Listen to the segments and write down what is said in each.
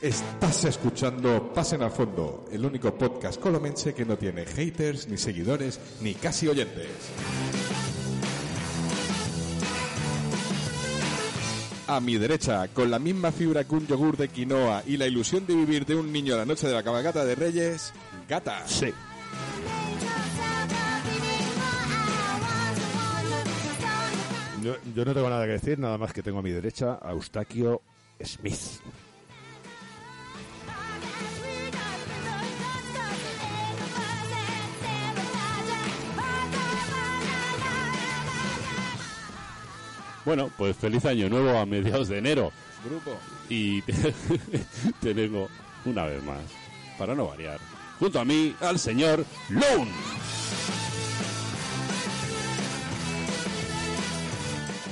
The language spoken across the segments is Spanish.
Estás escuchando Pasen al Fondo, el único podcast colomense que no tiene haters, ni seguidores, ni casi oyentes. A mi derecha, con la misma fibra que un yogur de quinoa y la ilusión de vivir de un niño la noche de la cabalgata de Reyes, Gata. Sí. Yo, yo no tengo nada que decir, nada más que tengo a mi derecha a Eustaquio Smith. Bueno, pues feliz año nuevo a mediados de enero. Grupo. Y tenemos una vez más, para no variar, junto a mí al señor Lone.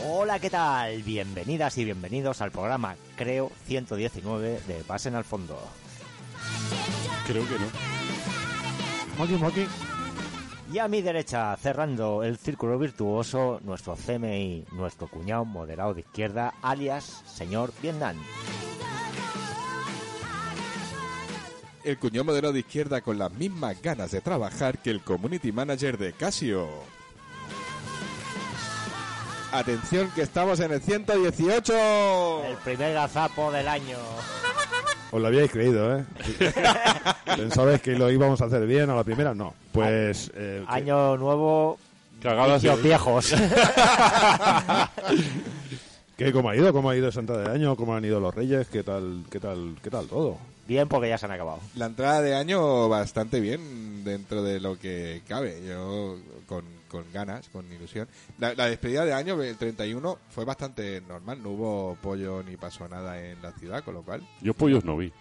Hola, ¿qué tal? Bienvenidas y bienvenidos al programa, creo, 119 de Pasen al Fondo. Creo que no. Moki, moki. Y a mi derecha, cerrando el círculo virtuoso, nuestro CMI, nuestro cuñado moderado de izquierda, alias señor Vietnam. El cuñado moderado de izquierda con las mismas ganas de trabajar que el community manager de Casio. Atención que estamos en el 118. El primer gazapo del año. Os lo habíais creído, ¿eh? ¿Pensabais que lo íbamos a hacer bien a la primera? No. Pues... eh, que- Año nuevo, Cagadas vicios viejos. ¿Qué, ¿Cómo ha ido? ¿Cómo ha ido Santa de Año? ¿Cómo han ido los Reyes? ¿Qué tal, qué tal, qué tal todo? Bien, porque ya se han acabado. La entrada de año bastante bien dentro de lo que cabe. Yo con, con ganas, con ilusión. La, la despedida de año, el 31, fue bastante normal. No hubo pollo ni pasó nada en la ciudad, con lo cual... Yo pollos no vi.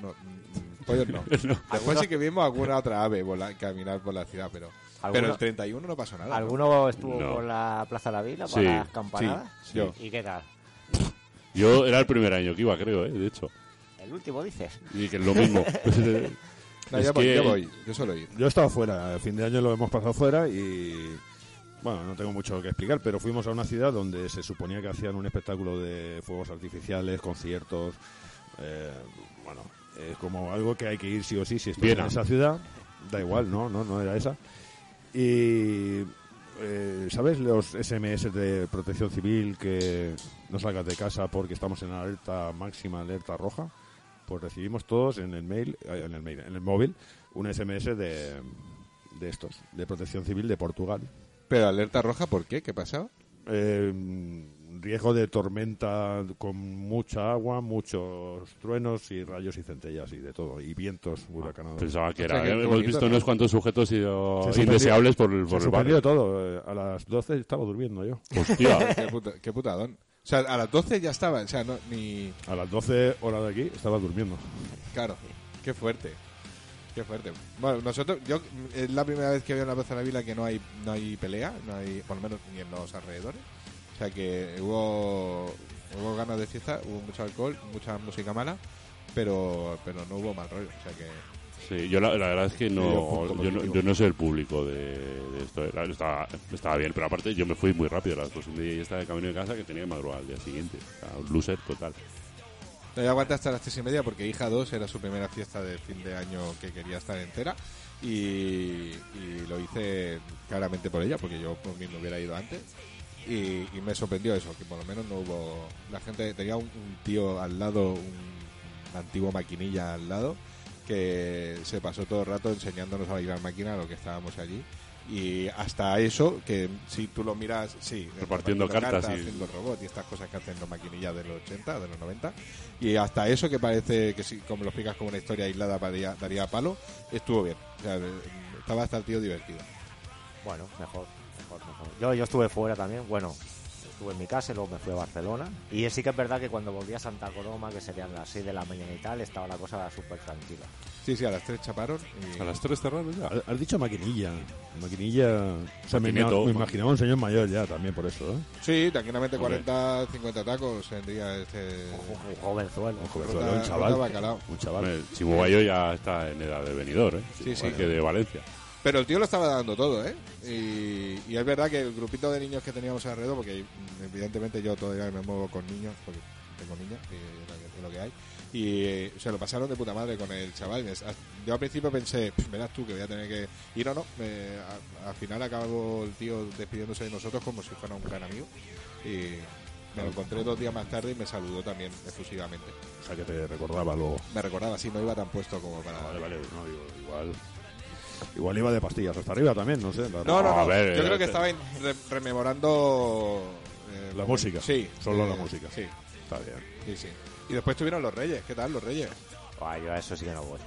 No, mm, pollos no. Después sí que vimos alguna otra ave volar, caminar por la ciudad, pero... Pero ¿Alguno, el 31 no pasó nada. ¿no? ¿alguno estuvo No. por la Plaza de la Vila Sí, para las campanadas? sí, yo. ¿Y qué tal? Yo era el primer año que iba, creo, ¿eh? de hecho. El último, dices. Y que es lo mismo. No, Es voy, que- yo voy, yo suelo ir. Yo he estado fuera, el fin de año lo hemos pasado fuera y... Bueno, no tengo mucho que explicar, pero fuimos a una ciudad donde se suponía que hacían un espectáculo de fuegos artificiales, conciertos... eh, bueno, es como algo que hay que ir sí o sí si estás Viena. en esa ciudad. Da igual, no, no, no era esa. Y... eh, ¿Sabes los SMS de protección civil que no salgas de casa porque estamos en alerta máxima, alerta roja? Pues recibimos todos en el mail, eh, en el mail, en el móvil, un SMS de, de estos, de protección civil de Portugal. Pero alerta roja, ¿por qué? ¿Qué pasaba? Eh, riesgo de tormenta con mucha agua, muchos truenos y rayos y centellas y de todo, y vientos huracanados. Pensaba que O sea, era. que qué hemos bonito, visto ¿no? unos cuantos sujetos suspendió- indeseables por el, Se por el barrio. todo. eh, A las 12 estaba durmiendo yo. Hostia. qué, puta- qué putadón. O sea, a las 12 ya estaba, o sea, no, ni... A las 12 horas de aquí estaba durmiendo. Claro, qué fuerte. Qué fuerte. Bueno, nosotros, yo, es la primera vez que veo en la Plaza de la Vila que no hay, no hay pelea, no hay, por lo menos ni en los alrededores. O sea que hubo, hubo ganas de fiesta, hubo mucho alcohol, mucha música mala, pero, pero no hubo mal rollo. O sea que, Sí, yo la, la verdad es que no, yo no, yo no soy el público de, de esto. Estaba, estaba bien, pero aparte yo me fui muy rápido a las dos y media y estaba de camino de casa que tenía que madrugar al día siguiente. O sea, un loser total. no, yo aguanté hasta las tres y media porque hija 2 era su primera fiesta de fin de año que quería estar entera. Y, y lo hice claramente por ella, porque yo por mí me hubiera ido antes. Y, y me sorprendió eso, que por lo menos no hubo. La gente tenía un, un tío al lado, un antiguo maquinilla al lado, que se pasó todo el rato enseñándonos a bailar máquina a lo que estábamos allí. Y hasta eso, que si tú lo miras, sí, Repartiendo cartas y- haciendo robot y estas cosas que hacen los maquinillas de los 80, de los 90. Y hasta eso, que parece que si como lo explicas como una historia aislada daría, daría palo, estuvo bien. O sea, estaba hasta el tío divertido. Bueno, mejor. mejor. mejor, mejor. Yo, yo estuve fuera también, bueno, estuve en mi casa y luego me fui a Barcelona. Y sí que es verdad que cuando volví a Santa Coloma, que serían las 6 de la mañana y tal, estaba la cosa súper tranquila. Sí, sí, a las tres chaparon. Y... A las tres cerraron ya. Has- dicho maquinilla. Maquinilla. O sea, me, me imaginaba un señor mayor ya también por eso, ¿eh? Sí, tranquilamente Hombre. 40, 50 tacos tendría este. Un jovenzuelo. Un jovenzuelo, un chaval. Un chaval. Chimubayo ya está en edad de venidor, ¿eh? Sí, sí. Igual que de Valencia. Pero el tío lo estaba dando todo, ¿eh? Y, y es verdad que el grupito de niños que teníamos alrededor, porque mm, evidentemente yo todavía me muevo con niños, porque tengo niños, y lo que, hay. Y eh, se lo pasaron de puta madre con el chaval. Es- Yo al principio pensé, "Pff, verás tú que voy a tener que ir o no. Me- a- al final acabó el tío despidiéndose de nosotros como si fuera un gran amigo. Y me lo encontré dos días más tarde y me saludó también efusivamente. O sea, que te recordaba luego. Me recordaba, sí, no iba tan puesto como para... Vale, vale. No, digo, igual. Igual iba de pastillas hasta arriba también, no sé. La, No, no, A no. ver, Yo eh, creo que te- estaba re- rememorando eh, La música. Sí, Solo eh, la música. Sí, Está bien. sí, sí. Y después tuvieron los Reyes. ¿Qué tal los Reyes? Buah, yo a eso sí que no voy.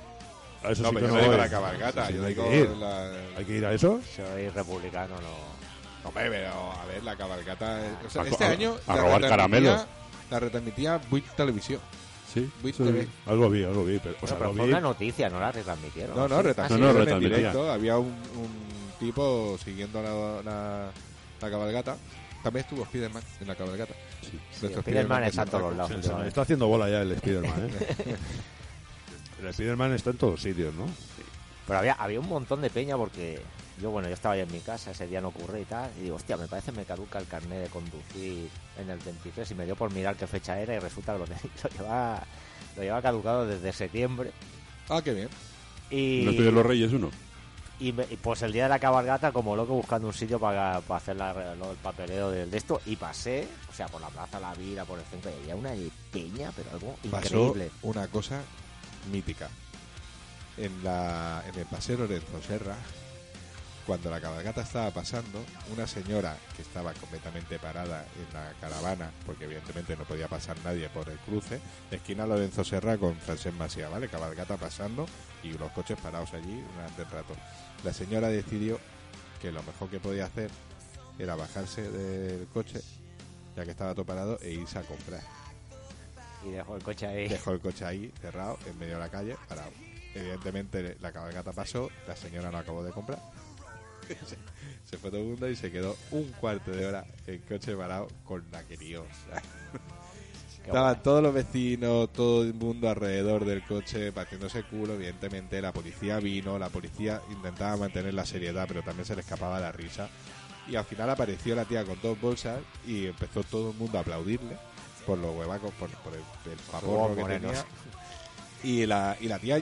A eso no, sí pero que yo no digo la cabalgata. Sí, yo hay digo que ir. la... ¿Hay que ir a eso? Soy republicano, no. Hombre, pero a ver, la cabalgata... eh, o sea, A- este a- año... a la robar retransmitía- caramelos. La retransmitía Buit Televisión. Sí. Buit Sí, TV. algo vi, algo vi. Pero, o sea, pero lo fue vi. una noticia, no la retransmitieron. No, no, ¿sí? retransmitieron no, en retransmitía. directo. Había un, un tipo siguiendo la, la, la cabalgata. También estuvo Spiderman en la cabalgata. Sí. Nuestro Spiderman que está en todos lados. Está haciendo bola ya el Spiderman, ¿eh? el Spiderman está en todos sitios, ¿no? Pero había, había un montón de peña porque yo, bueno, yo estaba ahí en mi casa, ese día no ocurre y tal, y digo, hostia, me parece que me caduca el carnet de conducir en el 23 y me dio por mirar qué fecha era y resulta que lo, lo llevaba, lo llevaba caducado desde septiembre. Ah, qué bien. Y, ¿No estoy de los Reyes uno? y, me- y, pues el día de la cabalgata, como loco, buscando un sitio para, para hacer la, lo- el papeleo de, de esto, y pasé, o sea, por la Plaza La Vida, por el centro, y había una peña, pero algo pasó increíble. una cosa mítica. En, la, en el paseo Lorenzo Serra, cuando la cabalgata estaba pasando, una señora que estaba completamente parada en la caravana, porque evidentemente no podía pasar nadie por el cruce, esquina Lorenzo Serra con Francesc Masía, ¿vale? Cabalgata pasando y los coches parados allí durante el rato. La señora decidió que lo mejor que podía hacer era bajarse del coche, ya que estaba todo parado, e irse a comprar. Y dejó el coche ahí. Dejó el coche ahí, cerrado, en medio de la calle, parado. Evidentemente la cabalgata pasó, la señora no acabó de comprar. se, fue todo el mundo y se quedó un cuarto de hora el coche parado con la que lió. Estaban todos los vecinos, todo el mundo alrededor del coche partiéndose culo, evidentemente la policía vino, la policía intentaba mantener la seriedad, pero también se le escapaba la risa. Y al final apareció la tía con dos bolsas y empezó todo el mundo a aplaudirle por los huevacos, por, por el, el Huevos que tenía. Y la, y la tía,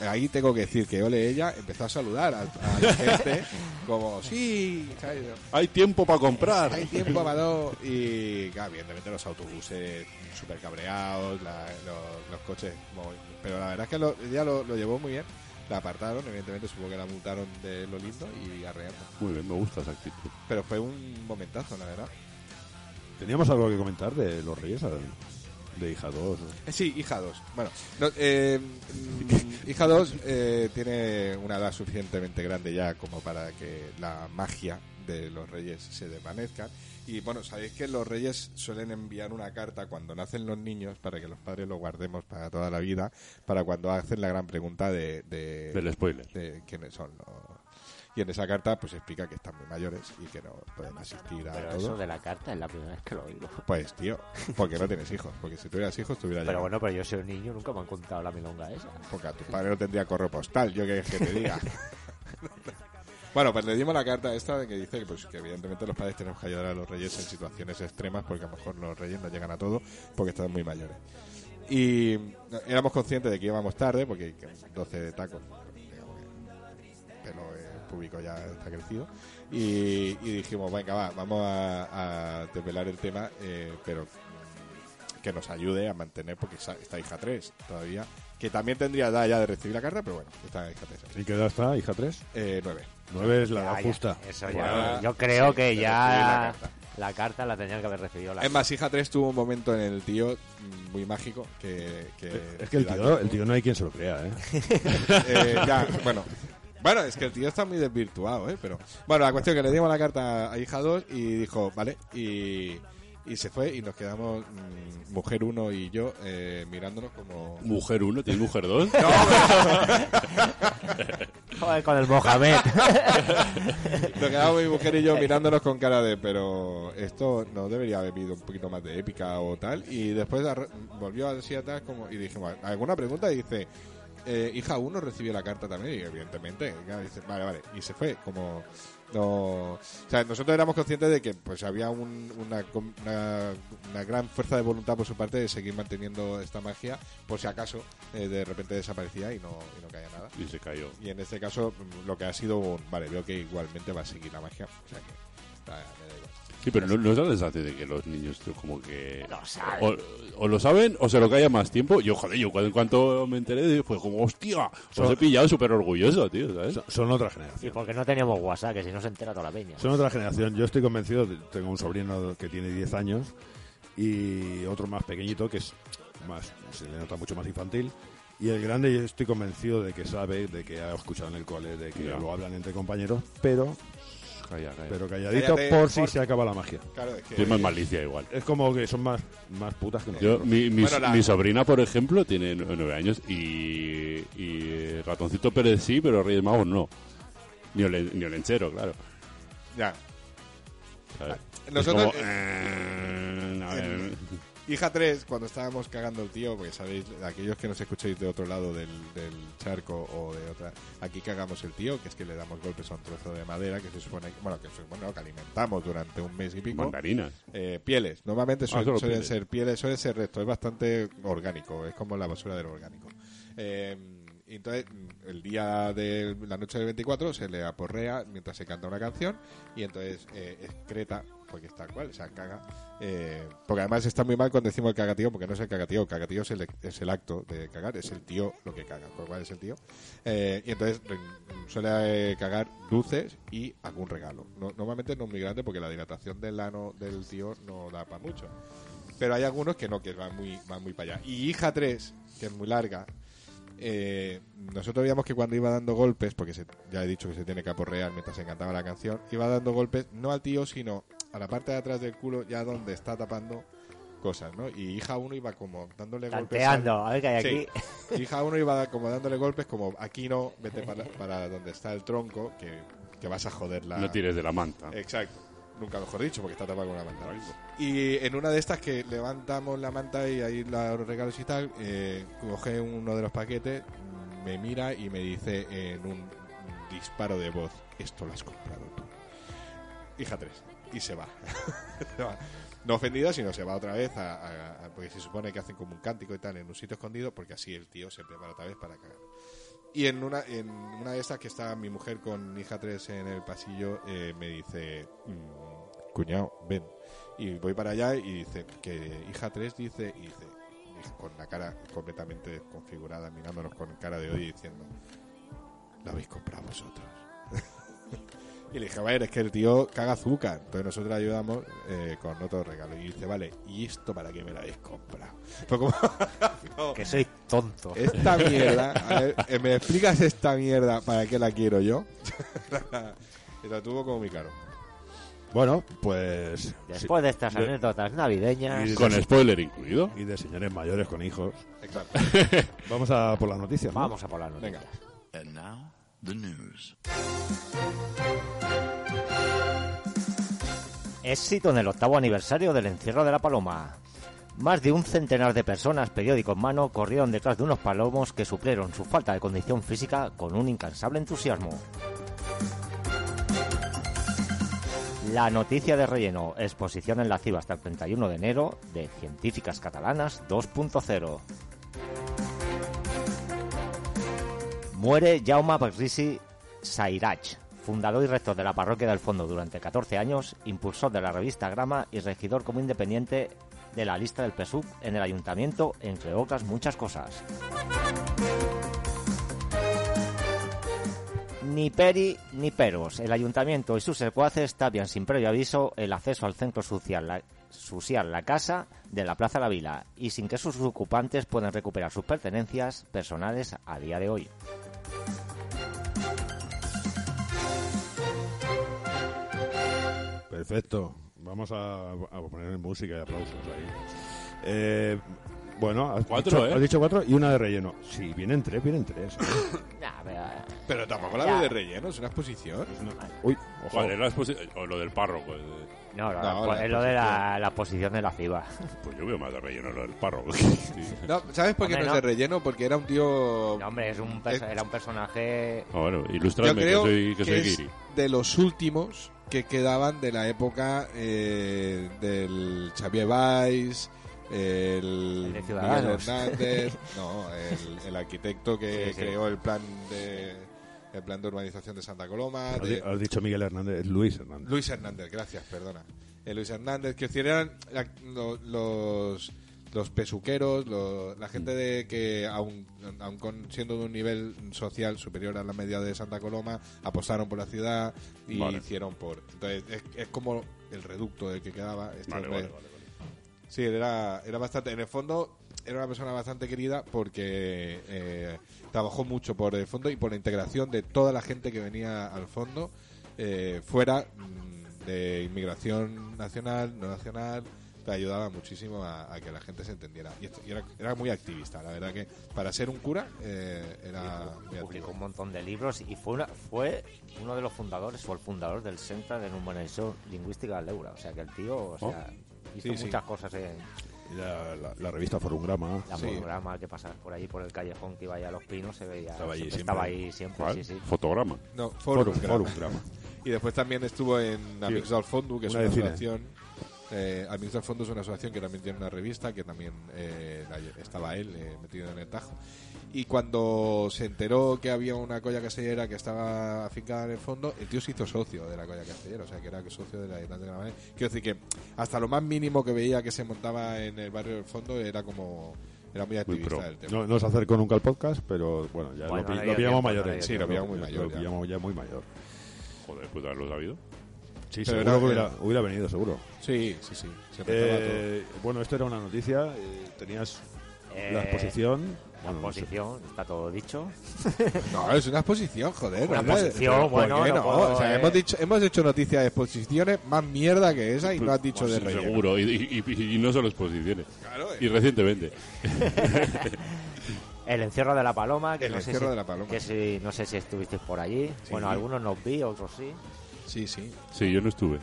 ahí tengo que decir que ole ella, empezó a saludar a, a la gente como, sí, ¿sabes? Hay tiempo para comprar. hay tiempo para dos. Y claro, evidentemente los autobuses súper cabreados, la- los, los coches. pero la verdad es que lo- ella lo, lo llevó muy bien. La apartaron, evidentemente supongo que la multaron de lo lindo y arreando. Muy bien, me gusta esa actitud. Pero fue un momentazo, la verdad. ¿Teníamos algo que comentar de los Reyes? De hija 2. Eh, Sí, hija 2. Bueno, no, eh, mm, hija 2 eh, tiene una edad suficientemente grande ya como para que la magia de los reyes se desvanezca. Y bueno, sabéis que los reyes suelen enviar una carta cuando nacen los niños para que los padres lo guardemos para toda la vida, para cuando hacen la gran pregunta de, de, Del spoiler. de quiénes son los... Y en esa carta pues explica que están muy mayores y que no pueden asistir a Pero todo. eso de la carta es la primera vez que lo oigo. Pues tío, porque no tienes hijos, porque si tuvieras hijos tuviera Pero bueno, pero yo soy un niño, nunca me han contado la milonga esa. Porque a tu padre no tendría correo postal, yo que, que te diga. bueno, pues le dimos la carta esta de que dice que, pues, que evidentemente los padres tenemos que ayudar a los reyes en situaciones extremas porque a lo mejor los reyes no llegan a todo porque están muy mayores. Y éramos conscientes de que íbamos tarde porque que 12 de tacos, público ya está crecido. Y, y dijimos, venga, va, vamos a, a desvelar el tema, eh, pero mm, que nos ayude a mantener, porque está hija 3 todavía, que también tendría edad ya de recibir la carta, pero bueno, está hija 3. ¿Y qué edad está, hija 3? Eh, 9. 9 es la edad justa. Eso Bueno, ya. Yo creo sí, que ya la la carta. carta. la tenían que haber recibido la Es más, hija 3 tuvo un momento en el tío mm, muy mágico que... que Es que el tío, el tío no hay quien se lo crea, ¿eh? Eh, ya, bueno, Bueno, es que el tío está muy desvirtuado, ¿eh? Pero, bueno, la cuestión es que le dimos la carta a hija 2 y dijo, vale, y, y se fue y nos quedamos mm, mujer 1 y yo eh, mirándonos como... Mujer 1, ¿tienes mujer 2? Joder, con el Mohamed. Nos quedamos mi mujer y yo mirándonos con cara de, pero esto no debería haber habido un poquito más de épica o tal. Y después volvió así atrás como, y dijimos, ¿alguna pregunta? Y dice, eh, hija 1 recibió la carta también, y evidentemente. y claro, dice, vale, vale. Y se fue, como... No, o sea, nosotros éramos conscientes de que pues había un- una, una, una gran fuerza de voluntad por su parte de seguir manteniendo esta magia por si acaso eh, de repente desaparecía y no, y no caía nada. Y se cayó. Y en este caso, mm, lo que ha sido. Vale, veo que igualmente va a seguir la magia. O sea que. me da igual. Sí, pero no, no es la sensación de que los niños tío, como que... Lo saben. O, o lo saben o se lo calla más tiempo. Yo, joder, yo cuando, en cuanto me enteré fue como, hostia, os he pillado súper orgulloso, tío, ¿sabes? Son, son otra Y generación. porque no teníamos WhatsApp, que si no se entera toda la peña. Son otra generación. Yo estoy convencido, tengo un sobrino que tiene 10 años y otro más pequeñito que es más, se le nota mucho más infantil. Y el grande yo estoy convencido de que sabe, de que ha escuchado en el cole, de que lo hablan entre compañeros, pero, Calla, calla. pero calladito Cállate, por si por- se acaba la magia. Claro, es que. Tiene más malicia igual. Es como que son más, más putas que Yo, nosotros. mi, mi, Bueno, la- mi sobrina, por ejemplo, tiene nu- nueve años y, y Ratoncito Pérez sí, pero Reyes Magos no. Ni, Olen- ni Olenchero, claro. Ya. ¿sabes? Nosotros, Es como, eh, a ver, Hija 3, cuando estábamos cagando el tío, porque sabéis, aquellos que nos escucháis de otro lado del, del charco o de otra, aquí cagamos el tío, que es que le damos golpes a un trozo de madera que se supone, bueno, que, supone, que alimentamos durante un mes y pico. mandarinas. Eh, pieles, normalmente Ah, solo suelen pieles. ser pieles, suele ser resto, es bastante orgánico, es como la basura del orgánico. Eh, entonces, el día de la noche del 24 se le aporrea mientras se canta una canción y entonces eh, excreta, porque está cual, o sea, caga. eh, porque además está muy mal cuando decimos el cagatío, porque no es el cagatío, el cagatío es el, es el acto de cagar, es el tío lo que caga, con lo cual es el tío. Eh, y entonces suele eh, cagar dulces y algún regalo. No- normalmente no es muy grande porque la dilatación del ano del tío no da para mucho. Pero hay algunos que no, que van muy, van muy para allá. Y hija 3, que es muy larga, eh, nosotros veíamos que cuando iba dando golpes, porque se- ya he dicho que se tiene que aporrear mientras se cantaba la canción, iba dando golpes no al tío, sino a la parte de atrás del culo, ya donde está tapando cosas, ¿no? Y hija 1 iba como dándole golpes. al- Tanteando, a ver qué hay Sí. aquí. Hija 1 iba como dándole golpes, como aquí no, vete para, para donde está el tronco, que, que vas a joder la. No tires de la manta. Exacto. Nunca mejor dicho, porque está tapada con una manta. Y en una de estas que levantamos la manta y ahí la- los regalos y tal, eh, coge uno de los paquetes, me mira y me dice en un disparo de voz, esto lo has comprado tú. Hija 3. Y se va. No ofendida, sino se va otra vez, a, porque se supone que hacen como un cántico y tal en un sitio escondido, porque así el tío se prepara otra vez para cagar. Y en una, en una de estas que está mi mujer con hija 3 en el pasillo, eh, me dice, mm, cuñado, ven. Y voy para allá y dice que hija 3 dice, y dice, con la cara completamente configurada, mirándonos con cara de odio diciendo, lo habéis comprado vosotros. Y le dije, a ver, es que el tío caga azúcar. Entonces nosotros le ayudamos eh, con otro regalo. Y dice, vale, ¿y esto para qué me lo habéis comprado? Como, no, Que soy tonto. esta mierda, a ver, eh, ¿me explicas esta mierda para qué la quiero yo? y lo tuvo como muy caro. Bueno, pues... Después de estas de- anécdotas navideñas, y- Con spoiler incluido. Y de señores mayores con hijos. Exacto. Vamos a por las noticias. ¿no? vamos a por las noticias. Venga. And now, the news. Éxito en el octavo aniversario del encierro de la paloma. Más de un centenar de personas, periódico en mano, corrieron detrás de unos palomos que suplieron su falta de condición física con un incansable entusiasmo. La noticia de relleno, exposición en la CIB hasta el 31 de enero de Científicas Catalanas 2.0. Muere Jaume Pagrisi Sairach, fundador y rector de la parroquia del Fondo durante 14 años, impulsor de la revista Grama y regidor como independiente de la lista del PSUV en el ayuntamiento, entre otras muchas cosas. Ni peri ni peros. El ayuntamiento y sus secuaces tapian sin previo aviso el acceso al centro social la, social La Casa de la Plaza La Vila y sin que sus ocupantes puedan recuperar sus pertenencias personales a día de hoy. Perfecto. Vamos a, a poner música y aplausos ahí. Eh, bueno, has Cuatro, dicho, ¿eh? has dicho cuatro y una de relleno. Sí, vienen tres, vienen tres. ¿eh? Nah, pero, Pero tampoco la Ya. de relleno, es una exposición. Uy, ojo. ¿Cuál es la exposi- O lo del párroco. eh, no, no, No, pues la es lo de la, la posición de la FIBA. Pues yo veo más de relleno lo del párroco. No, ¿Sabes por qué Hombre, no, es de no. relleno? Porque era un tío... No, hombre, es un Es- era un personaje... Ah, bueno, ilústrame que soy, que soy de los últimos que quedaban de la época eh, del Xavier Valls, el, El de. Hernández, no, el, el arquitecto que Sí, sí. creó el plan de el plan de urbanización de Santa Coloma, Has, de- di- has dicho Miguel Hernández, Luis Hernández. Luis Hernández, gracias, perdona. Eh, Luis Hernández, que eran los, los pesuqueros, lo- la gente de que, aun, aun con, siendo de un nivel social superior a la media de Santa Coloma, apostaron por la ciudad y Vale. hicieron por. Entonces, es, es como el reducto del que quedaba. Este vale, vale. vale. Sí, era, era bastante. En el fondo, era una persona bastante querida porque eh, trabajó mucho por el fondo y por la integración de toda la gente que venía al fondo, eh, fuera mm, de inmigración nacional, no nacional. Te ayudaba muchísimo a, a que la gente se entendiera. Y, esto- y era, era muy activista, la verdad que para ser un cura eh, era muy Publicó un montón de libros y fue, una- fue uno de los fundadores, o el fundador del Centro de Normalización Lingüística del Eura. O sea, que el tío o sea, hizo Sí, sí. muchas cosas en La, la- la revista Forumgrama. la Sí. que pasas por ahí, por el callejón que iba allá a Los Pinos, se veía. Estaba allí siempre siempre. estaba ahí siempre, ¿Cuál? sí, sí. Fotograma. No, Forum, Forum, Forumgrama. Y después también estuvo en Amics del Fondo, que es una asociación. Eh, Fondo es una asociación que también tiene una revista, que también eh, estaba él eh, metido en el tajo. Y cuando se enteró que había una colla castellera que estaba afincada en el fondo, el tío se hizo socio de la colla castellera, o sea que era socio de la de Granada. Quiero decir que hasta lo más mínimo que veía que se montaba en el barrio del fondo era como. Era muy activista pro. del tema. No, no se acercó nunca al podcast, pero bueno, ya Bueno, lo, lo pillamos mayores. dio Sí, lo pillamos muy Lo mayor ya. pillamos ya muy mayor. Joder, pues haberlo sabido. Sí, Pero seguro era- que hubiera, hubiera venido, seguro. Sí, sí, sí. Se empezaba todo. Eh, bueno, esto era una noticia. eh, tenías Eh, la exposición. La bueno, no sé. exposición, está todo dicho. No, es una exposición, joder. Una exposición, Pero, ¿por bueno, qué no puedo, o sea, eh. hemos, dicho, hemos hecho noticias de exposiciones más mierda que esa y no has dicho Pues de sí, relleno. Seguro, y, y- y- y no solo exposiciones. Claro, Y recientemente. El encierro de la paloma, que El no sé si, de la paloma. que si- no sé si estuvisteis por allí. Sí. Bueno, algunos nos vi, otros sí. sí, sí. Sí, yo no estuve.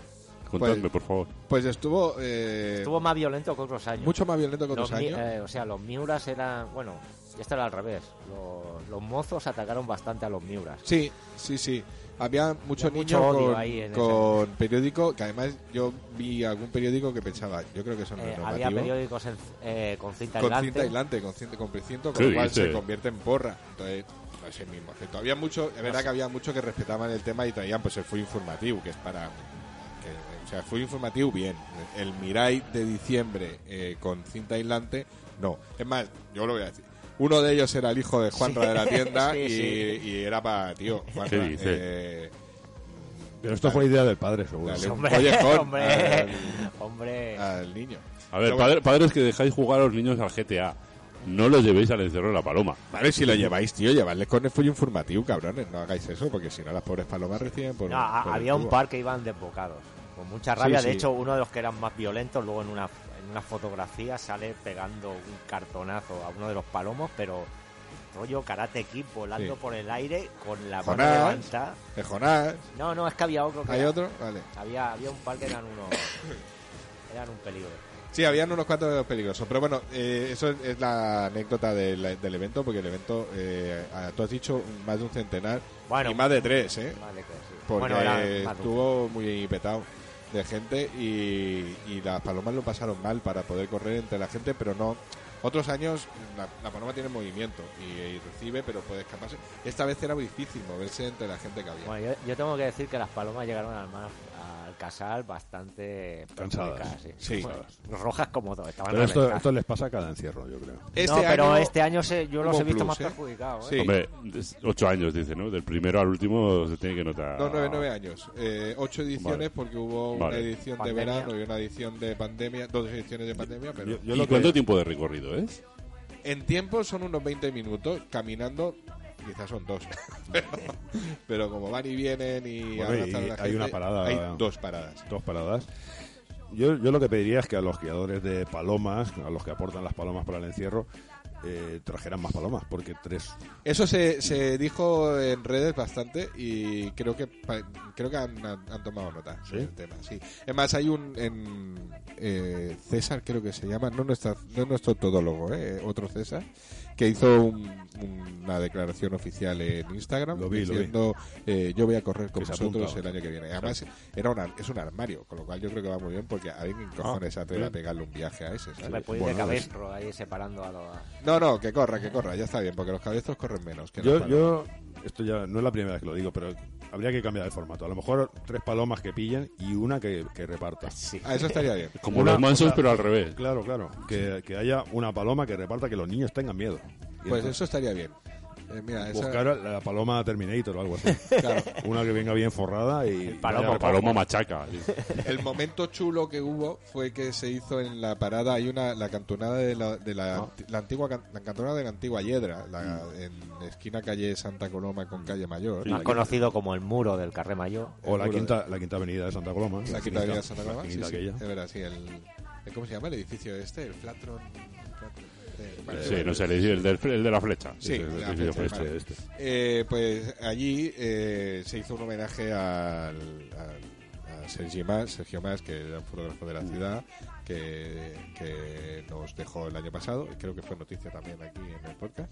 Contadme, por favor. Pues estuvo, eh, Estuvo más violento que otros años. mucho más violento que otros años. eh, o sea, los Miuras eran. Bueno, esto era al revés. Los, los mozos atacaron bastante a los Miuras. Sí, sí, sí. Había mucho Había niño mucho con, ahí en con periódico, que además yo vi algún periódico que pensaba, yo creo que eso no Eh, había periódicos en- eh, con cinta con aislante. cinta aislante, con, cinta, con precinto, ¿Qué con lo cual se convierte en porra. Entonces, no es el mismo efecto. Había mucho, es verdad que había muchos que respetaban el tema y traían pues el fue informativo, que es para o sea, fue informativo bien. El Mirai de diciembre eh, con cinta aislante, no. Es más, yo lo voy a decir. Uno de ellos era el hijo de Juanra Sí, de la tienda sí, y, sí. y era para, tío, Juanra, ¿Qué dice? eh, Pero esto fue idea del padre, seguro. Dale. Hombre, Collejón hombre, al- hombre. al niño. A ver, padre- padres que dejáis jugar a los niños al GTA. No los llevéis al encierro de la paloma. Vale, si lo lleváis, tío, llevadles con el follo informativo, cabrones. No hagáis eso, porque si no las pobres palomas reciben por No, por había un par que iban desbocados. Con mucha rabia. Sí, de sí. hecho, uno de los que eran más violentos, luego en una, en una fotografía sale pegando un cartonazo a uno de los palomos, pero rollo karate kid volando Sí. por el aire con la mano Jonás. levantada. De Jonás. No, no, es que había otro. que ¿Hay era- otro? Vale. Había, había un par que eran unos. eran un peligro. Sí, habían unos cuantos peligrosos. Pero bueno, eh, eso es, es la anécdota del, del evento, porque el evento, eh, tú has dicho más de un centenar Bueno, y más de tres, ¿eh? Vale, que sí. Porque Bueno, más de estuvo muy petado de gente y, y las palomas lo pasaron mal para poder correr entre la gente, pero no. Otros años la, paloma tiene movimiento y, recibe, pero puede escaparse. Esta vez era muy difícil moverse entre la gente que había. Bueno, yo, yo tengo que decir que las palomas llegaron al, mar- casal bastante Cansadas. Sí. Bueno, rojas como Pero esto, les pasa a cada encierro, yo creo. Este no, pero año este año se- yo los he visto plus, más ¿eh? perjudicados. ¿eh? Sí. Hombre, ocho años, dice, ¿no? Del primero al último se tiene que notar. No, nueve, nueve años. Eh, ocho ediciones Vale. porque hubo Vale. una edición Pandemia. de verano y una edición de pandemia, dos ediciones de pandemia, pero Yo- yo ¿Y lo que- cuánto tiempo de recorrido es? en tiempo son unos 20 minutos, caminando quizás son dos. pero, pero como van y vienen y Bueno, abrazan y a la hay gente, una parada- Hay dos paradas. Dos paradas. Yo, yo lo que pediría es que a los criadores de palomas, a los que aportan las palomas para el encierro, eh, trajeran más palomas, porque tres Eso se, se dijo en redes bastante y creo que pa- creo que han, han- tomado nota ¿Sí? del tema. Sí. Es más, hay un en eh, César creo que se llama, no nuestra, no nuestro todólogo, eh, otro César, que hizo un- una declaración oficial en Instagram Lo vi, lo vi. diciendo eh, yo voy a correr con vosotros el año que viene. Además era un ar- es un armario, con lo cual yo creo que va muy bien porque a alguien cojones atreve a pegarle un viaje a ese. ¿sabes? Me puede ir de cabestro ahí separando a los... No, no, que corra, que corra, ya está bien, porque los cabezos corren menos. Que Yo, yo, esto ya no es la primera vez que lo digo, pero habría que cambiar el formato. A lo mejor tres palomas que pillen y una que, que reparta. Sí. Ah, eso estaría bien. Como Una- los mansos, o sea, pero al revés. Claro, claro. Que, que haya una paloma que reparta que los niños tengan miedo. Y Pues entonces eso estaría bien. Eh, mira, esa, Buscar la paloma Terminator o algo así. claro, Una que venga bien forrada y... palomo, vaya- Paloma machaca. el momento chulo que hubo fue que se hizo en la parada, hay una, la cantonada de la, de la, la antigua, la cantonada de la antigua Hiedra, la, en esquina calle Santa Coloma con calle Mayor. Más conocido como el muro del Carré Mayor. O la quinta, la quinta avenida de Santa Coloma. La quinta avenida de Santa la Coloma. Sí, sí, es verdad, sí, el, el- ¿cómo se llama el edificio este? El Flatron. Vale, Sí, no sé, el, del- el de la flecha. Sí, Ese, la ese, ese, flecha, vale. Este. Eh, pues allí eh, se hizo un homenaje al, al- a Sergio Mas, Sergio Mas, que era un fotógrafo de la ciudad, que, que nos dejó el año pasado, y creo que fue noticia también aquí en el podcast.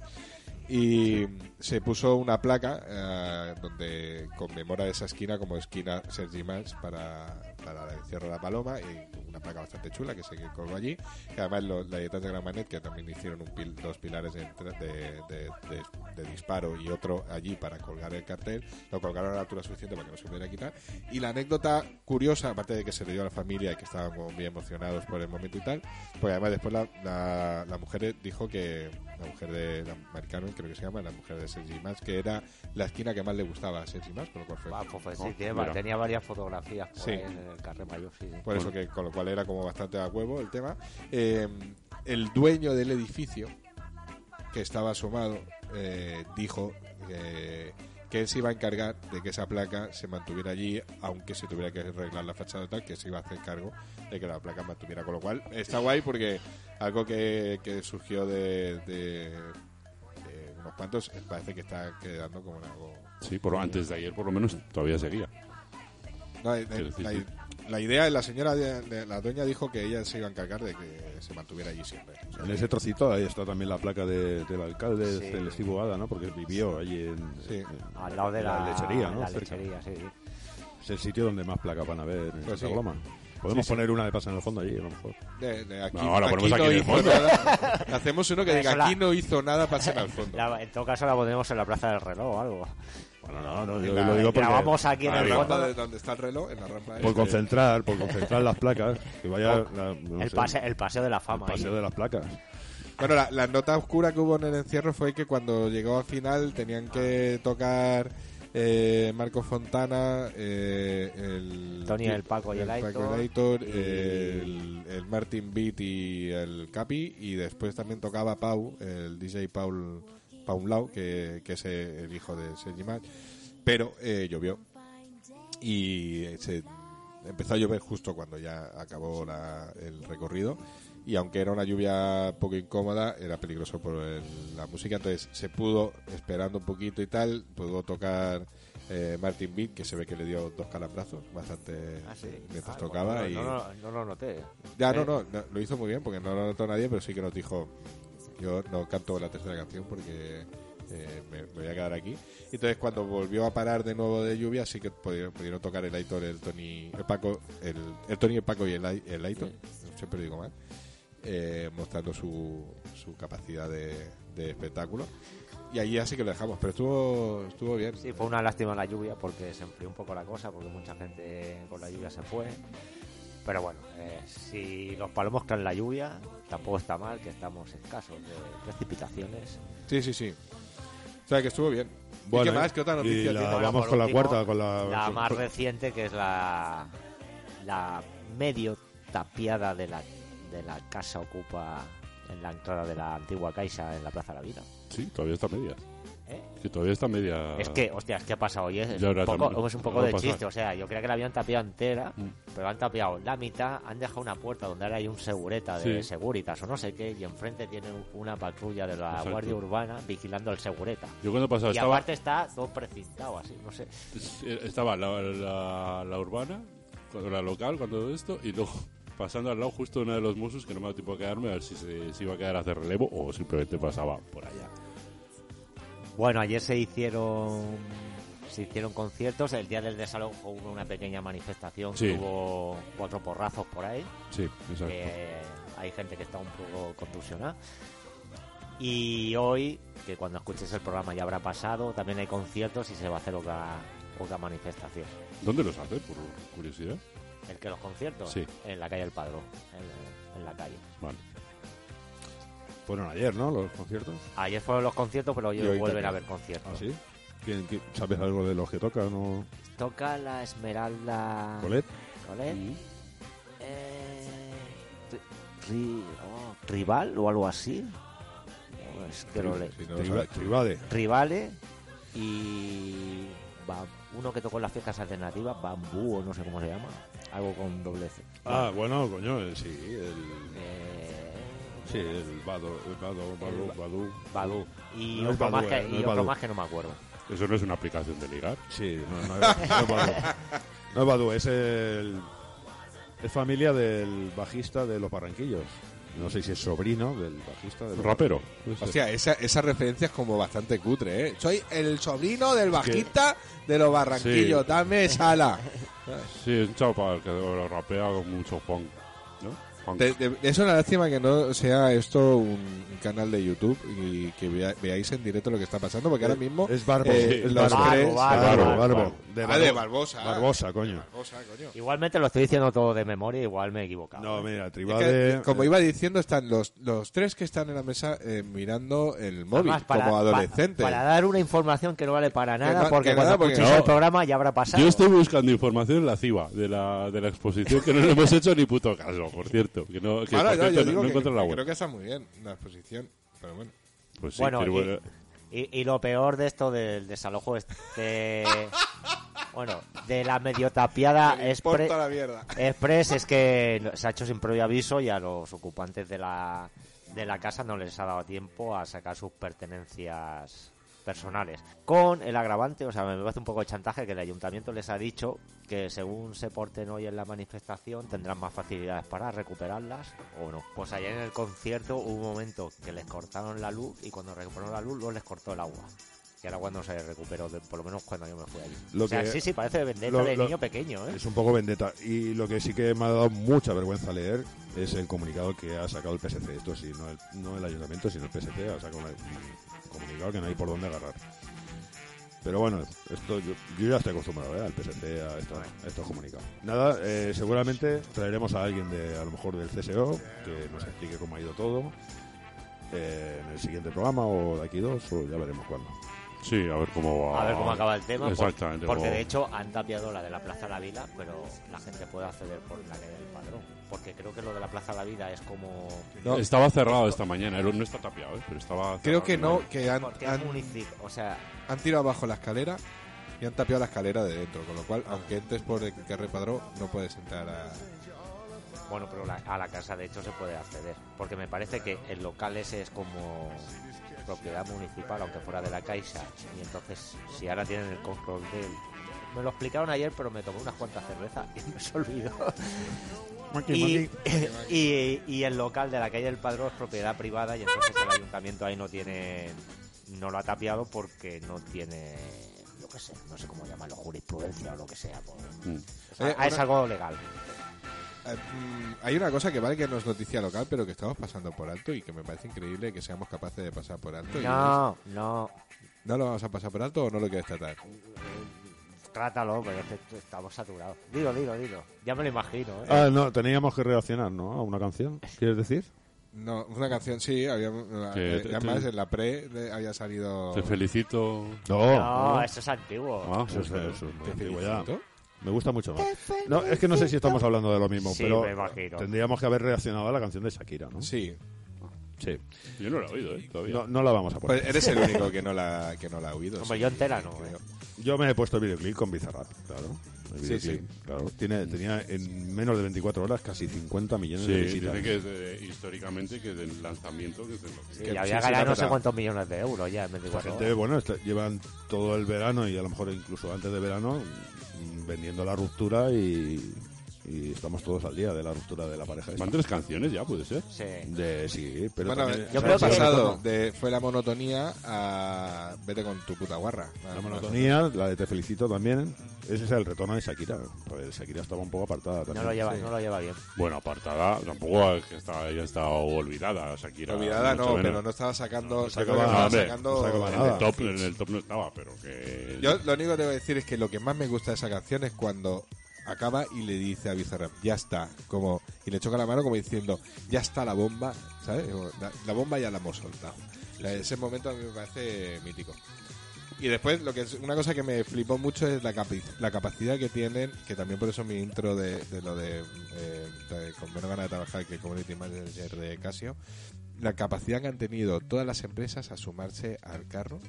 Y se puso una placa eh, donde conmemora esa esquina como esquina Sergi Mas para, para el encierro de la paloma y una placa bastante chula que se colgó allí. Y además los, las dietas de Gran Manet que también hicieron un pil- dos pilares de, de- de- de disparo y otro allí para colgar el cartel, lo colgaron a la altura suficiente para que no se pudiera quitar. Y la anécdota curiosa, aparte de que se le dio a la familia y que estaban como bien emocionados por el momento y tal, pues además después la, la, la mujer dijo que, la mujer de la Mari Carmen, creo que se llama, la mujer de Sergi Mas, que era la esquina que más le gustaba a Sergi Mas, con lo cual fue Ah, pues, pues sí, Oh, tiene- mira. tenía varias fotografías por Sí. ahí en el Carré Mayor. Sí, sí. por eso que con lo cual era como bastante a huevo el tema. Eh, el dueño del edificio que estaba asomado eh, dijo eh, que él se iba a encargar de que esa placa se mantuviera allí, aunque se tuviera que arreglar la fachada tal, que se iba a hacer cargo de que la placa mantuviera. Con lo cual está guay porque algo que, que surgió de, de- de unos cuantos parece que está quedando como algo Sí, por, antes de ayer por lo menos todavía seguía. No, la, la idea, la señora, de- de- la dueña dijo que ella se iba a encargar de que se mantuviera allí siempre. O sea, En ese trocito ahí está también la placa de- del alcalde Sí. Celestivo Boada, ¿no? Porque vivió allí en, Sí. en- Al lado de la, lechería, ¿no? la lechería, sí, sí. Es el sitio donde más placas van a ver en Pues Santa. Podemos Sí, sí. poner una de pasa en el fondo allí, a lo mejor. de- de aquí, No, la ponemos aquí no en el hizo fondo. nada. Hacemos uno que Eso diga la- aquí no hizo nada, pasen al fondo. La- en todo caso la ponemos en la Plaza del Reloj o algo. Bueno, no, no, yo la- lo digo porque... Grabamos aquí en En el fondo rampa de donde está el reloj, en la rampa Por esta. concentrar, por concentrar las placas, que vaya la- no el, pase- el paseo de la el fama. ahí. paseo de las placas. Bueno, la, la nota oscura que hubo en el encierro fue que cuando llegó al final tenían que tocar eh, Marco Fontana, eh, el Tony, el Paco y el Paco Aitor, Aitor, y- el, el Martin Beat y el Capi, y después también tocaba Pau, el DJ Paul Paul Lau, que, que es el hijo de Sergi Mas, pero eh, llovió. Y se empezó a llover justo cuando ya acabó la- el recorrido. Y aunque era una lluvia poco incómoda era peligroso por el- la música. Entonces se pudo esperando un poquito y tal pudo tocar eh, Martin Beat que se ve que le dio dos calabrazos bastante Ah, sí. mientras Ah, tocaba bueno, y no, no, no lo noté. ya no, Eh, no no, lo hizo muy bien porque no lo notó nadie pero sí que nos dijo yo no canto la tercera canción porque eh, me, me voy a quedar aquí. Entonces cuando volvió a parar de nuevo de lluvia sí que pudieron, pudieron tocar el Aitor el Tony el Paco el, el Tony el Paco y el Aitor. Siempre digo mal. Eh, mostrando su, su capacidad de, de espectáculo. Y allí así que lo dejamos pero estuvo estuvo bien. Sí, fue una lástima la lluvia porque se enfrió un poco la cosa, porque mucha gente con la lluvia se fue. Pero bueno, eh, si los palomos caen la lluvia, tampoco está mal que estamos escasos de precipitaciones. sí sí sí o sea que estuvo bien Bueno, ¿Y qué más? ¿qué otra y noticia la- tiene? Vamos con la cuarta, con la- la más con- reciente, que es la, la medio tapiada de la, de la casa ocupa en la entrada de la antigua Caixa en la Plaza de la Vida. Sí, todavía está a medias. ¿Eh? Que todavía está media... Es que, hostia, es que ha pasado hoy. Es, un poco, es un poco de chiste. O sea, yo creía que la habían tapiado entera, Mm. pero han tapiado la mitad, han dejado una puerta donde ahora hay un segureta de Sí. Seguritas o no sé qué, y enfrente tiene una patrulla de la Exacto. Guardia Urbana vigilando el segureta. Yo cuando pasaba Y estaba... aparte está todo precintado así, no sé. Estaba la, la, la urbana, cuando la local, cuando todo esto, y luego pasando al lado justo uno de los musos que no me ha dado tiempo a quedarme a ver si se, se iba a quedar a hacer relevo o simplemente pasaba por allá. Bueno, ayer se hicieron se hicieron conciertos, el día del desalojo hubo una pequeña manifestación, Sí. hubo cuatro porrazos por ahí, Sí, exacto. que hay gente que está un poco contusionada. Y hoy, que cuando escuches el programa ya habrá pasado, también hay conciertos y se va a hacer otra, otra manifestación. ¿Dónde los hace, por curiosidad? ¿El que los conciertos? Sí. En la calle del Padrón, en, en la calle. Vale. Fueron ayer, ¿no? Los conciertos. Ayer fueron los conciertos, pero hoy, hoy vuelven también. a haber conciertos. ¿Ah, sí? ¿Quién, quién- sabes algo de los que tocan o Toca la Esmeralda... Colet? Colet. Eh, ri- oh, rival o algo así. No, es que lo le- no y uno que tocó en las fiestas alternativas, Bambú o no sé cómo se llama, algo con doble C. Ah, bueno, coño, eh, sí, el, Eh, sí, el Bado, el Bado, Bado, Badu. Badú. Y, No es otro, Badoo, más que, eh, no y es otro Badoo. más que no me acuerdo. Eso no es una aplicación de ligar. Sí, no, no, es- no es Badu. No es Badu, es el... Es familia del bajista de Los Barranquillos. No sé si es sobrino del bajista de los Rapero. Hostia, esa, esa referencia es como bastante cutre, ¿eh? Soy el sobrino del bajista de los barranquillos, Sí. dame sala. Sí, es un chaval que rapea con mucho punk. De- de- es una lástima que no sea esto un, un canal de YouTube y que vea- veáis en directo lo que está pasando, porque ahora mismo... Es Barbo. eh, es los Barbo. tres- Barbo, Barbo, Barbo, Barbo. Barbo. De Ah, de Barbo- Barbosa. Barbosa, coño. Barbosa, coño. Igualmente lo estoy diciendo todo de memoria, igual me he equivocado. No, mira, Es que, Tribade... como iba diciendo, están los, los tres que están en la mesa eh, mirando el móvil Además, para- como adolescentes. Para, dar una información que no vale para nada, no- porque que cuando nada, porque no. el programa ya habrá pasado. Yo estoy buscando información en la CIBA de la, de la exposición que no le hemos hecho ni puto caso, por cierto. Que no, que Ahora, yo no- digo no que, encuentro la que web. creo que está muy bien la exposición, pero bueno. Pues sí, Bueno, pero bueno, Y, y lo peor de esto del desalojo este. bueno, de la medio tapiada Me expre- la mierda. express es que se ha hecho sin previo aviso y a los ocupantes de la, de la casa no les ha dado tiempo a sacar sus pertenencias personales. Con el agravante, o sea, me parece un poco de chantaje que el ayuntamiento les ha dicho que según se porten hoy en la manifestación tendrán más facilidades para recuperarlas o no. Pues allá en el concierto hubo un momento que les cortaron la luz y cuando recuperaron la luz luego les cortó el agua. Que era cuando se recuperó, de- por lo menos cuando yo me fui allí. Lo o sea, que- sí, sí, parece vendetta lo- de lo- niño pequeño, ¿eh? Es un poco vendetta. Y lo que sí que me ha dado mucha vergüenza leer es el comunicado que ha sacado el PSC. Esto sí, no el, no el ayuntamiento, sino el PSC ha sacado una- un comunicado que no hay por dónde agarrar. Pero bueno, esto yo, yo ya estoy acostumbrado ¿eh? al PSC a, esto- a estos comunicados. Nada, eh, seguramente traeremos a alguien de a lo mejor del CSO que nos explique cómo ha ido todo eh, en el siguiente programa o de aquí dos o ya veremos cuándo. Sí, a ver cómo va. A ver cómo acaba el tema. por- Exactamente. Porque de hecho han tapiado la de la Plaza La Vila, pero la gente puede acceder por la calle del Padrón. Porque creo que lo de la Plaza La Vida es como. No, Estaba cerrado esta mañana, no está tapiado, ¿eh? pero estaba creo que no, mañana. que han, Porque han, municipio. O sea, han tirado abajo la escalera y han tapiado la escalera de dentro, con lo cual, aunque entres por el que Padrón, no puedes entrar a... bueno, pero la- a la casa de hecho se puede acceder. Porque me parece que el local ese es como propiedad municipal, aunque fuera de la Caixa. Y entonces, si ahora tienen el control del. Me lo explicaron ayer, pero me tomé unas cuantas cervezas y me se olvidó. Y, y, y el local de la calle del Padrón es propiedad privada y entonces el ayuntamiento ahí no tiene no lo ha tapiado porque no tiene yo qué sé no sé cómo llamarlo jurisprudencia o lo que sea pues. Mm. O sea, Eh, es algo legal hay una cosa que vale que no es noticia local, pero que estamos pasando por alto y que me parece increíble que seamos capaces de pasar por alto. no no es- ¿No lo vamos a pasar por alto o no lo quieres tratar? trátalo pero es que estamos saturados dilo dilo dilo ya me lo imagino ¿eh? Ah, no, teníamos que reaccionar, ¿no? A una canción, ¿quieres decir? No, una canción sí, había, eh, te- además te- en la pre de- había salido... Te felicito. No, no, eso es antiguo Ah, Eso es, eso es muy Te antiguo ya. Me gusta mucho más. No, es que no sé si estamos hablando de lo mismo, Sí, pero me imagino. tendríamos que haber reaccionado a la canción de Shakira, ¿no? Sí. Sí. Yo no lo he oído, ¿eh? Todavía. No, no la vamos a poner. Pues eres el único que no la, que no la ha oído. Sí. yo entera no, Creo. ¿eh? Yo me he puesto el videoclip con Bizarrap, claro. El Sí, videoclip, sí. Claro. Tiene, tenía en menos de 24 horas casi 50 millones Sí, de visitas. dice que es de- históricamente que es del lanzamiento que es de lo que Sí, Que y había sí, sí, ganado no sé cuántos millones de euros ya en Esta 24 gente, horas. bueno, está- llevan todo el verano y a lo mejor incluso antes de verano mm, vendiendo la ruptura y, y estamos todos al día de la ruptura de la pareja. Van tres canciones ya, puede ser. Sí. De, sí, pero bueno, también- yo se creo ha que- pasado de fue la monotonía a vete con tu puta guarra. La monotonía, la de Te Felicito también, ese es el retorno de Shakira. Pues Shakira estaba un poco apartada también. No lo lleva, Sí. no lo lleva bien. Bueno, apartada, tampoco es que está, haya estado olvidada Shakira. Olvidada no, menos. pero no estaba sacando. No yo sacaba que estaba sacando no sacaba En el, top, en el top no estaba, pero que... Yo lo único que te voy a decir es que lo que más me gusta de esa canción es cuando acaba y le dice a Bizarrap, ya está, como y le choca la mano como diciendo, ya está la bomba, ¿sabes? La, la bomba ya la hemos soltado. Ese momento a mí me parece mítico. Y después, lo que es una cosa que me flipó mucho es la, capi- la capacidad que tienen, que también por eso mi intro de, de lo de, eh, de con menos ganas de trabajar que Community Manager de Casio, la capacidad que han tenido todas las empresas a sumarse al carro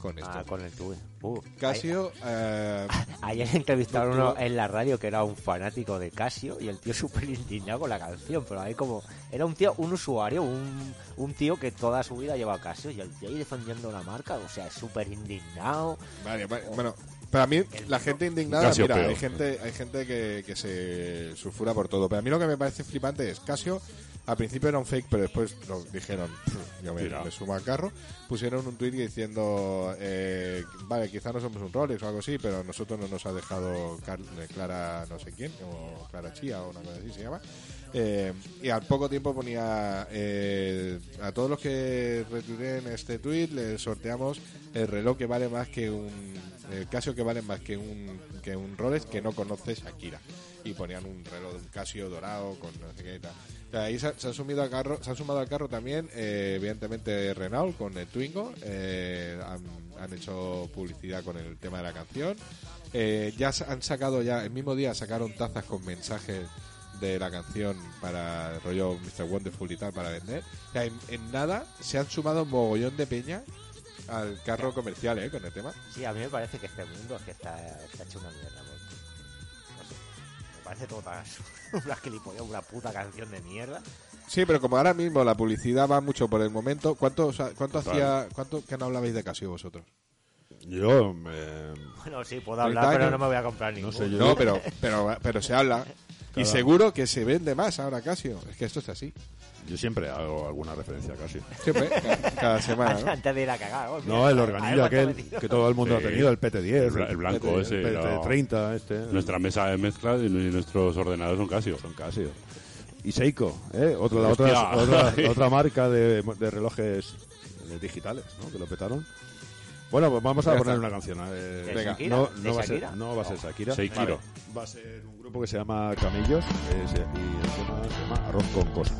con esto. Ah, con el tubo. Uh, Casio, eh, Ayer entrevistaron uno en la radio que era un fanático de Casio y el tío súper indignado con la canción, pero ahí como era un tío, un usuario, un, un tío que toda su vida lleva Casio y el tío ahí defendiendo la marca, o sea, súper indignado. Vale, vale, bueno, para mí la gente indignada, Casio mira, peor. hay gente, hay gente que, que se sulfura por todo, pero a mí lo que me parece flipante es Casio, al principio era un fake, pero después lo dijeron, "Pff, yo me, sumo al carro, pusieron un tweet diciendo, eh, vale, quizá no somos un Rolex o algo así, pero a nosotros no nos ha dejado Car- eh, Clara no sé quién, o Clara Chía o una cosa así se llama. Eh, y al poco tiempo ponía eh, a todos los que retuiteen este tweet les sorteamos el reloj que vale más que un el Casio que vale más que un que un Rolex que no conoce Shakira y ponían un reloj de un Casio dorado con no sé qué y tal. O ahí se, se han sumido al carro se han sumado al carro también eh, evidentemente Renault con el Twingo eh, han, hecho publicidad con el tema de la canción eh, ya han sacado ya el mismo día sacaron tazas con mensajes de la canción para el rollo Mr. Wonderful y tal para vender. En, nada se han sumado un mogollón de peña al carro comercial, ¿eh? Con el tema. Sí, a mí me parece que este mundo que está, está hecho una mierda. Parece todo tan una una puta canción de mierda. Sí, pero como ahora mismo la publicidad va mucho por el momento, ¿cuánto, o sea, cuánto hacía, cuánto que no hablabais de Casio vosotros? Yo, me- Bueno, sí, puedo 30 hablar, pero no me voy a comprar no ninguno. sé yo. No, pero, pero, pero se habla. Y seguro que se vende más ahora Casio. Es que esto es así. Yo siempre hago alguna referencia casi. Siempre, cada, cada semana, ¿no? Antes de ir a cagar. oh, mira, No, el organillo aquel que todo el mundo Sí. ha tenido, el PT10. El bla- el blanco PT, ese, El no. PT30, este. Nuestra mesa de mezcla y nuestros ordenadores son Casio. Son Casio. Y Seiko, ¿eh? Otra, otra, otra, otra marca de, de relojes eh, digitales, ¿no? Que lo petaron. Bueno, pues vamos a poner una canción. eh, ¿De venga, Shakira? no, ¿De no va a ser, Shakira? no va a ser Shakira. Seikiro. Vale. Va a ser un grupo que se llama Camillos eh, y el tema se llama Arroz con cosas.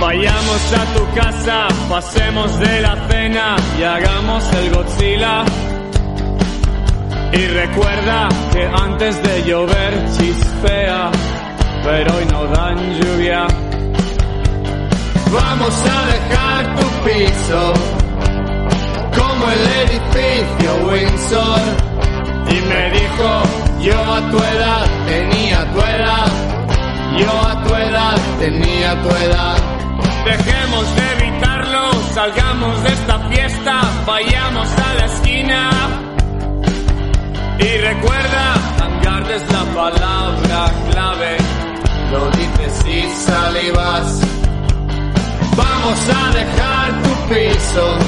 Vayamos a tu casa, pasemos de la cena y hagamos el Godzilla. Y recuerda que antes de llover chispea, pero hoy no dan lluvia. Vamos a dejar tu piso como el edificio Windsor. Y me dijo, yo a tu edad tenía tu edad, yo a tu edad tenía tu edad. Dejemos de evitarlo, salgamos de esta fiesta, vayamos a la esquina. Y recuerda, hangar es la palabra clave, lo dices y salivas. Vamos a dejar tu piso,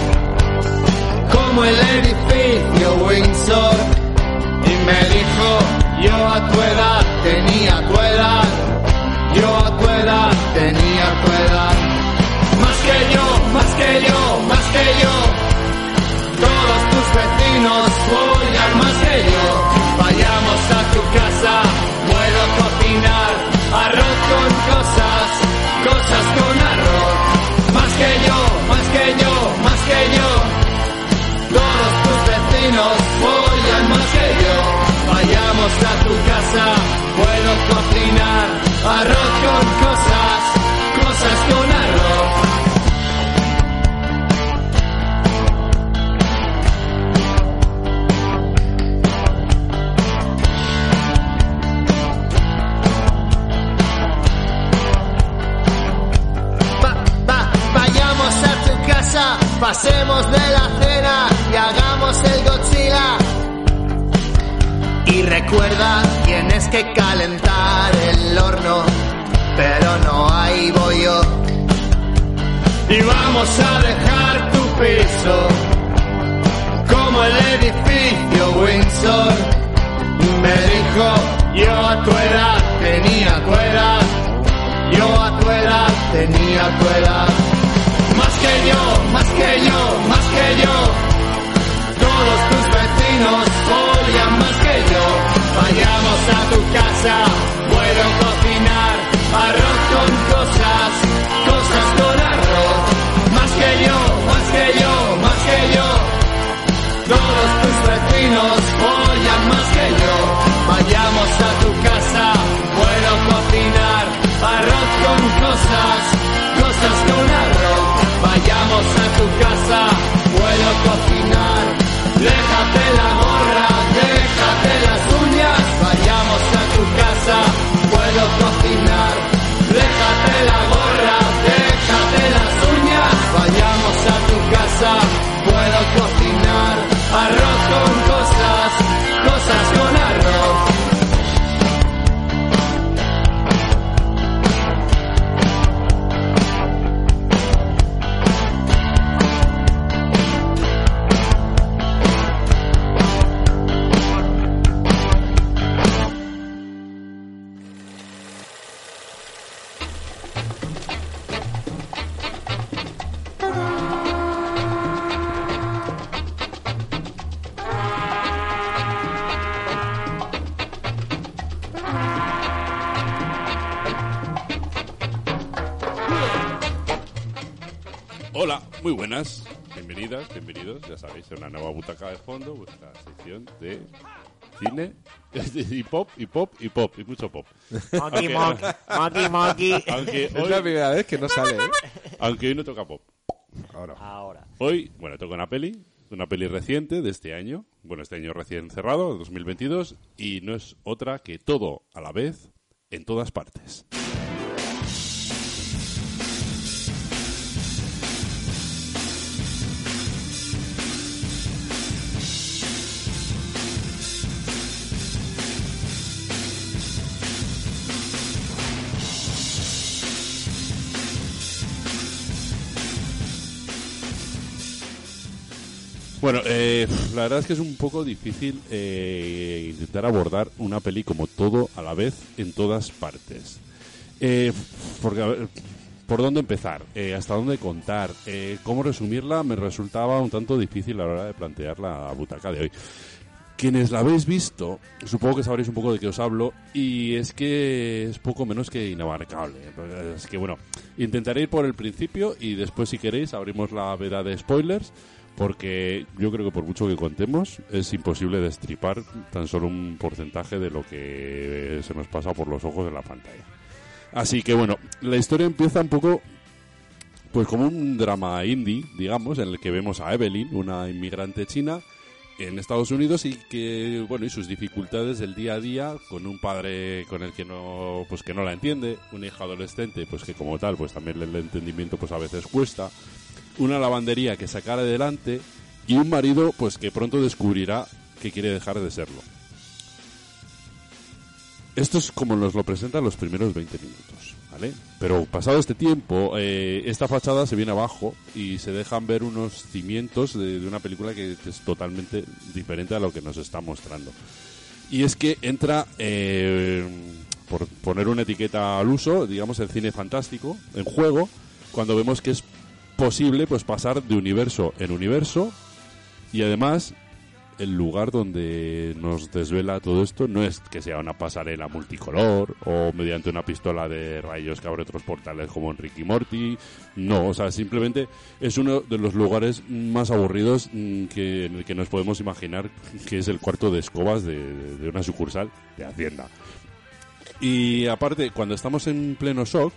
como el edificio Windsor. Y me dijo, yo a tu edad tenía tu edad, yo a tu edad tenía tu edad. Más que yo, más que yo, más que yo. Todos tus vecinos follan más que yo. Vayamos a tu casa, Vayamos a tu casa, puedo cocinar arroz con cosas, cosas con arroz. Va- va- vayamos a tu casa, pasemos de la cena y hagamos el Godzilla. Y recuerda, tienes que calentar el horno, pero no hay bollo. Y vamos a dejar tu piso como el edificio Windsor. Me dijo, yo a tu edad tenía tu edad, yo a tu edad tenía tu edad. Más que yo, más que yo, más que yo. Todos tus vecinos yo. Vayamos a tu casa, puedo cocinar arroz con cosas, cosas con arroz. Más que yo, más que yo, más que yo. Todos tus vecinos follan más que yo. Vayamos a tu casa, puedo cocinar arroz con cosas, cosas con arroz. Vayamos a tu casa, puedo cocinar. Déjate la gorra, déjate las uñas. Vayamos a tu casa, puedo cocinar. Ya sabéis, una nueva butaca de fondo, vuestra sección de cine y pop, y pop, y pop, y mucho pop. Monkey, Aunque- monkey, monkey, monkey. Aunque Es la hoy, primera vez que no sale, ¿eh? aunque hoy no toca pop. Ahora. Ahora. Hoy, bueno, toca una peli, una peli reciente de este año, bueno, este año recién cerrado, 2022, y no es otra que todo a la vez, en todas partes. Bueno, eh, la verdad es que es un poco difícil eh, intentar abordar una peli como todo a la vez en todas partes. Eh, porque, a ver, ¿por dónde empezar? Eh, ¿Hasta dónde contar? Eh, ¿Cómo resumirla? Me resultaba un tanto difícil a la hora de plantear la butaca de hoy. Quienes la habéis visto, supongo que sabréis un poco de qué os hablo, y es que es poco menos que inabarcable. Es que, bueno, intentaré ir por el principio y después, si queréis, abrimos la veda de spoilers, porque yo creo que por mucho que contemos, es imposible destripar tan solo un porcentaje de lo que se nos pasa por los ojos de la pantalla. Así que, bueno, la historia empieza un poco pues como un drama indie, digamos, en el que vemos a Evelyn, una inmigrante china, en Estados Unidos y que bueno y sus dificultades del día a día con un padre con el que no pues que no la entiende una hija adolescente pues que como tal pues también el entendimiento pues a veces cuesta una lavandería que sacar adelante y un marido pues que pronto descubrirá que quiere dejar de serlo esto es como nos lo presentan los primeros 20 minutos, ¿vale? Pero pasado este tiempo, eh, esta fachada se viene abajo y se dejan ver unos cimientos de, una película que es totalmente diferente a lo que nos está mostrando. Y es que entra, eh, por poner una etiqueta al uso, digamos el cine fantástico en juego, cuando vemos que es posible pues pasar de universo en universo y además el lugar donde nos desvela todo esto no es que sea una pasarela multicolor o mediante una pistola de rayos que abre otros portales como en Ricky Morty. No, o sea, simplemente es uno de los lugares más aburridos mm, que, en el que nos podemos imaginar que es el cuarto de escobas de, de una sucursal de Hacienda. Y aparte, cuando estamos en pleno shock,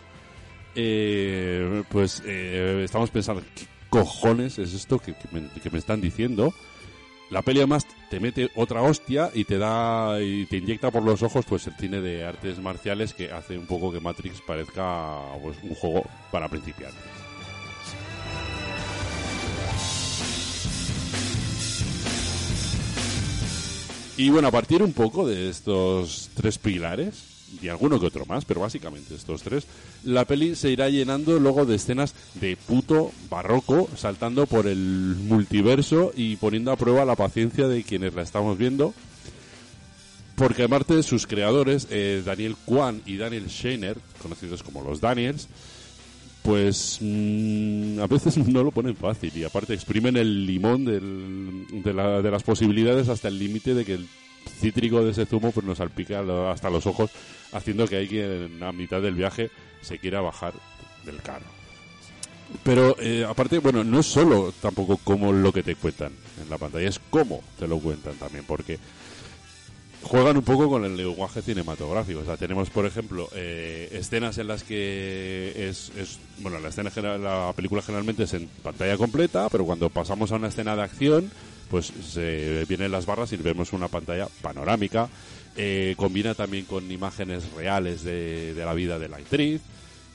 eh, pues eh, estamos pensando, ¿qué cojones es esto que, me están diciendo? La peli además te mete otra hostia y te da y te inyecta por los ojos pues el cine de artes marciales que hace un poco que Matrix parezca pues, un juego para principiantes. Y bueno, a partir un poco de estos tres pilares, y alguno que otro más, pero básicamente estos tres, la peli se irá llenando luego de escenas de puto barroco, saltando por el multiverso y poniendo a prueba la paciencia de quienes la estamos viendo. Porque aparte sus creadores, eh, Daniel Kwan y Daniel Scheiner, conocidos como los Daniels, pues mm, a veces no lo ponen fácil y aparte exprimen el limón del- de, la- de las posibilidades hasta el límite de que el cítrico de ese zumo pues nos salpica hasta los ojos haciendo que alguien a mitad del viaje se quiera bajar del carro. Pero eh, aparte, bueno, no es solo tampoco como lo que te cuentan en la pantalla, es cómo te lo cuentan también, porque juegan un poco con el lenguaje cinematográfico. O sea, tenemos, por ejemplo, eh, escenas en las que es, es- bueno, la escena la película generalmente es en pantalla completa, pero cuando pasamos a una escena de acción, pues se vienen las barras y vemos una pantalla panorámica. Eh, combina también con imágenes reales de, de la vida de la actriz.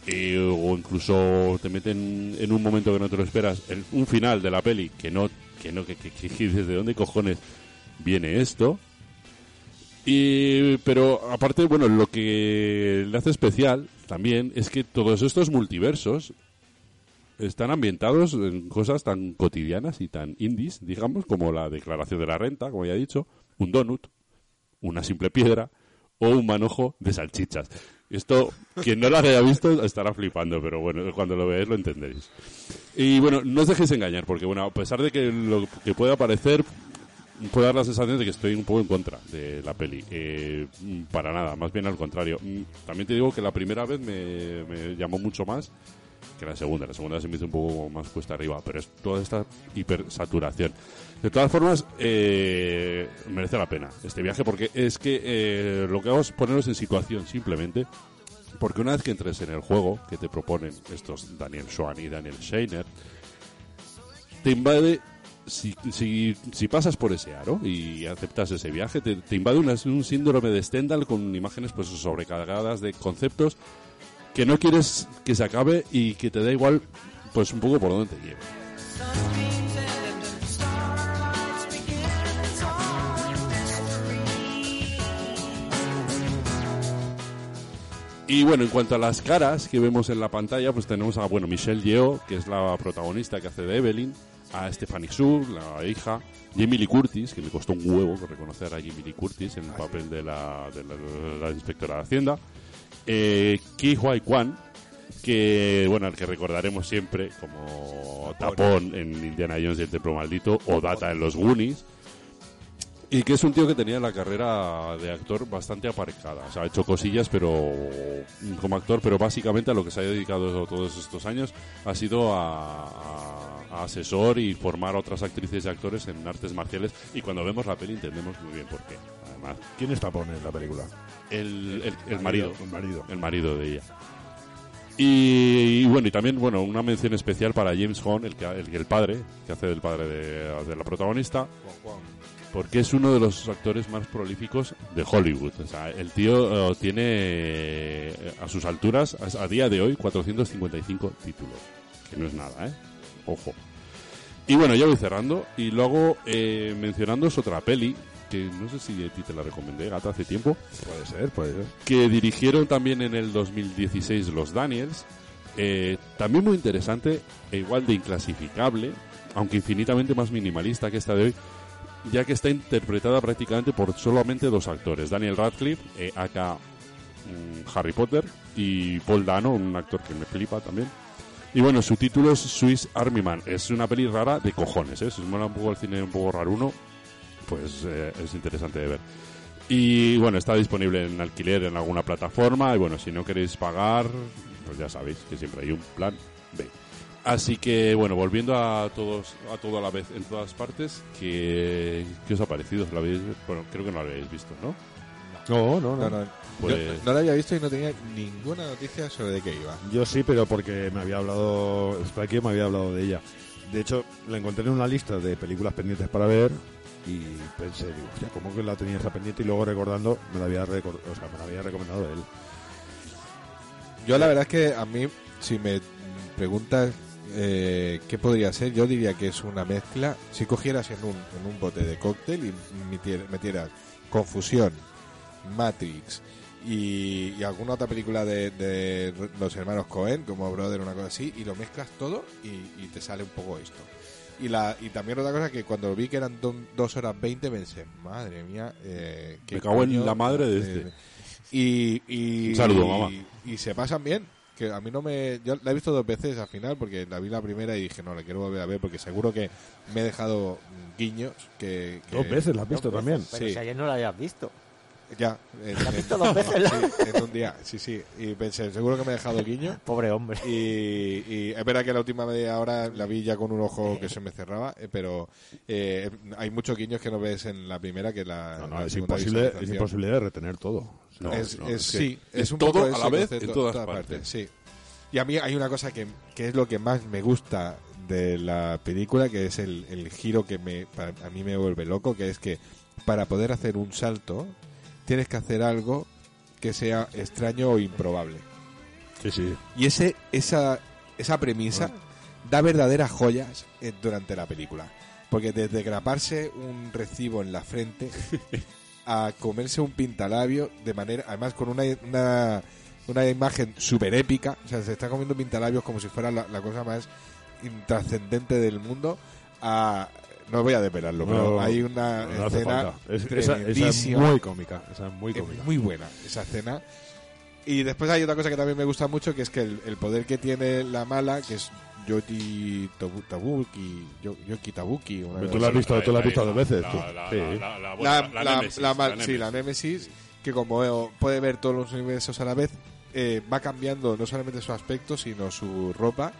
eh, o incluso te meten en un momento que no te lo esperas, en un final de la peli que no, que no, que, que, que dices, ¿de dónde cojones viene esto? Y, pero aparte, bueno, lo que le hace especial también es que todos estos multiversos están ambientados en cosas tan cotidianas y tan indies, digamos, como la declaración de la renta, como ya he dicho, un donut, una simple piedra o un manojo de salchichas. Esto, quien no lo haya visto estará flipando, pero bueno, cuando lo veáis lo entenderéis. Y bueno, no os dejéis engañar, porque bueno, a pesar de que lo que pueda parecer, puede dar la sensación de que estoy un poco en contra de la peli. Eh, para nada, más bien al contrario. Mm, También te digo que la primera vez me llamó mucho más que la segunda. La segunda se me hizo un poco más cuesta arriba, pero es toda esta hipersaturación. De todas formas, eh, merece la pena este viaje porque es que eh, lo que hago es poneros en situación simplemente. Porque una vez que entres en el juego que te proponen estos Daniel Swan y Daniel Scheiner, te invade si, si, si pasas por ese aro y aceptas ese viaje, te, te invade una- un síndrome de Stendhal con imágenes pues sobrecargadas de conceptos que no quieres que se acabe y que te da igual pues un poco por dónde te lleve. Y bueno, en cuanto a las caras que vemos en la pantalla, pues tenemos a bueno Michelle Yeoh, que es la protagonista que hace de Evelyn, a Stephanie Su, la hija, Jamie Lee Curtis, que me costó un huevo reconocer a Jamie Lee Curtis en el papel de la, de la, de la inspectora de Hacienda, eh, Ki Huai Kwan, que bueno, al que recordaremos siempre como Tapón en Indiana Jones y el Templo Maldito o Data en los Goonies. Y que es un tío que tenía la carrera de actor bastante aparcada. O sea, ha hecho cosillas pero como actor, pero básicamente a lo que se ha dedicado todos estos años ha sido a, a- a asesor y formar a otras actrices y actores en artes marciales. Y cuando vemos la peli entendemos muy bien por qué. Además, ¿Quién está pone en la película? el, el- el marido, El marido. el marido de ella. Y, y bueno, y también bueno una mención especial para James Hong, el, que, el, el padre, que hace del padre de, de la protagonista, porque es uno de los actores más prolíficos de Hollywood. O sea, el tío eh, tiene eh, a sus alturas, a, a día de hoy, 455 títulos. Que no es nada, ¿eh? Ojo. Y bueno, ya voy cerrando. Y luego eh, mencionando es otra peli, que no sé si a ti te la recomendé, Gata, hace tiempo Puede ser, puede ser. que dirigieron también en el 2016 los Daniels. Eh, también muy interesante e igual de inclasificable, aunque infinitamente más minimalista que esta de hoy, ya que está interpretada prácticamente por solamente dos actores, Daniel Radcliffe, eh, aka mm, Harry Potter, y Paul Dano, un actor que me flipa también. Y bueno, su título es Swiss Army Man. Es una peli rara de cojones, ¿eh? Si os mola un poco el cine un poco raruno, pues eh, es interesante de ver. Y bueno, está disponible en alquiler en alguna plataforma. Y bueno, si no queréis pagar, pues ya sabéis que siempre hay un plan B. Así que bueno, volviendo a todos a todo a la vez en todas partes, ¿qué, qué os ha parecido? ¿Lo habéis- bueno, creo que no lo habéis visto, ¿no? No, no, no. No, no, Pues- yo no la había visto y no tenía ninguna noticia sobre de qué iba. Yo sí, pero porque me había hablado, Spike me había hablado de ella. De hecho, la encontré en una lista de películas pendientes para ver y pensé, digo, hostia, ¿cómo que la tenía esa pendiente? Y luego recordando, me la había, o sea, me la había recomendado él. Yo la verdad es que a mí, si me preguntas eh, qué podría ser, yo diría que es una mezcla. Si cogieras en un, en un bote de cóctel y metier- metieras Confusión, Matrix y, y alguna otra película de, de los hermanos Cohen, como Brother, una cosa así, y lo mezclas todo y, y te sale un poco esto. Y, la, y también otra cosa que cuando vi que eran do- dos horas 20 pensé, madre mía, eh, qué Me cago en la madre de de- este. Y, y, Un saludo, y- mamá. Y, se pasan bien. Que a mí no me. Yo la he visto dos veces al final porque la vi la primera y dije, no, la quiero volver a ver porque seguro que me he dejado guiños. Que, que- Dos veces la has visto también. Pero Sí. si ayer no la habías visto. Ya. en- ¿La has en- visto dos veces? sí, en un día, sí, sí. Y pensé, seguro que me he dejado guiños. Pobre hombre. Y, y es verdad que la última media hora la vi ya con un ojo que se me cerraba, eh, pero eh, hay muchos guiños que no ves en la primera que la. No, no, la es imposible, es imposible de retener todo. No, es, no, es- es que sí, es, un todo poco a la vez concepto, en todas partes. Sí. Y a mí hay una cosa que, que es lo que más me gusta de la película, que es el, el giro que me, para- a mí me vuelve loco, que es que para poder hacer un salto tienes que hacer algo que sea extraño o improbable. Sí, sí. Y ese, esa, esa premisa da verdaderas joyas eh, durante la película. Porque desde graparse un recibo en la frente a comerse un pintalabio de manera, además con una, una, una imagen súper épica, o sea, se está comiendo pintalabios como si fuera la, la cosa más intrascendente del mundo, a, no voy a desvelarlo, pero hay una no escena. Es- esa, esa es tremendísima. muy cómica. Esa es muy Es cómica. muy buena esa escena. Y después hay otra cosa que también me gusta mucho, que es que el, el poder que tiene la mala, que es Yoti Tabu- Tabuki, Yo- Yoki Tabuki. tú la has visto, tú la has visto dos veces. La, Sí. la, Némesis, que como eh, puede ver todos los universos a la vez, eh, va cambiando no solamente su aspecto, sino su ropa.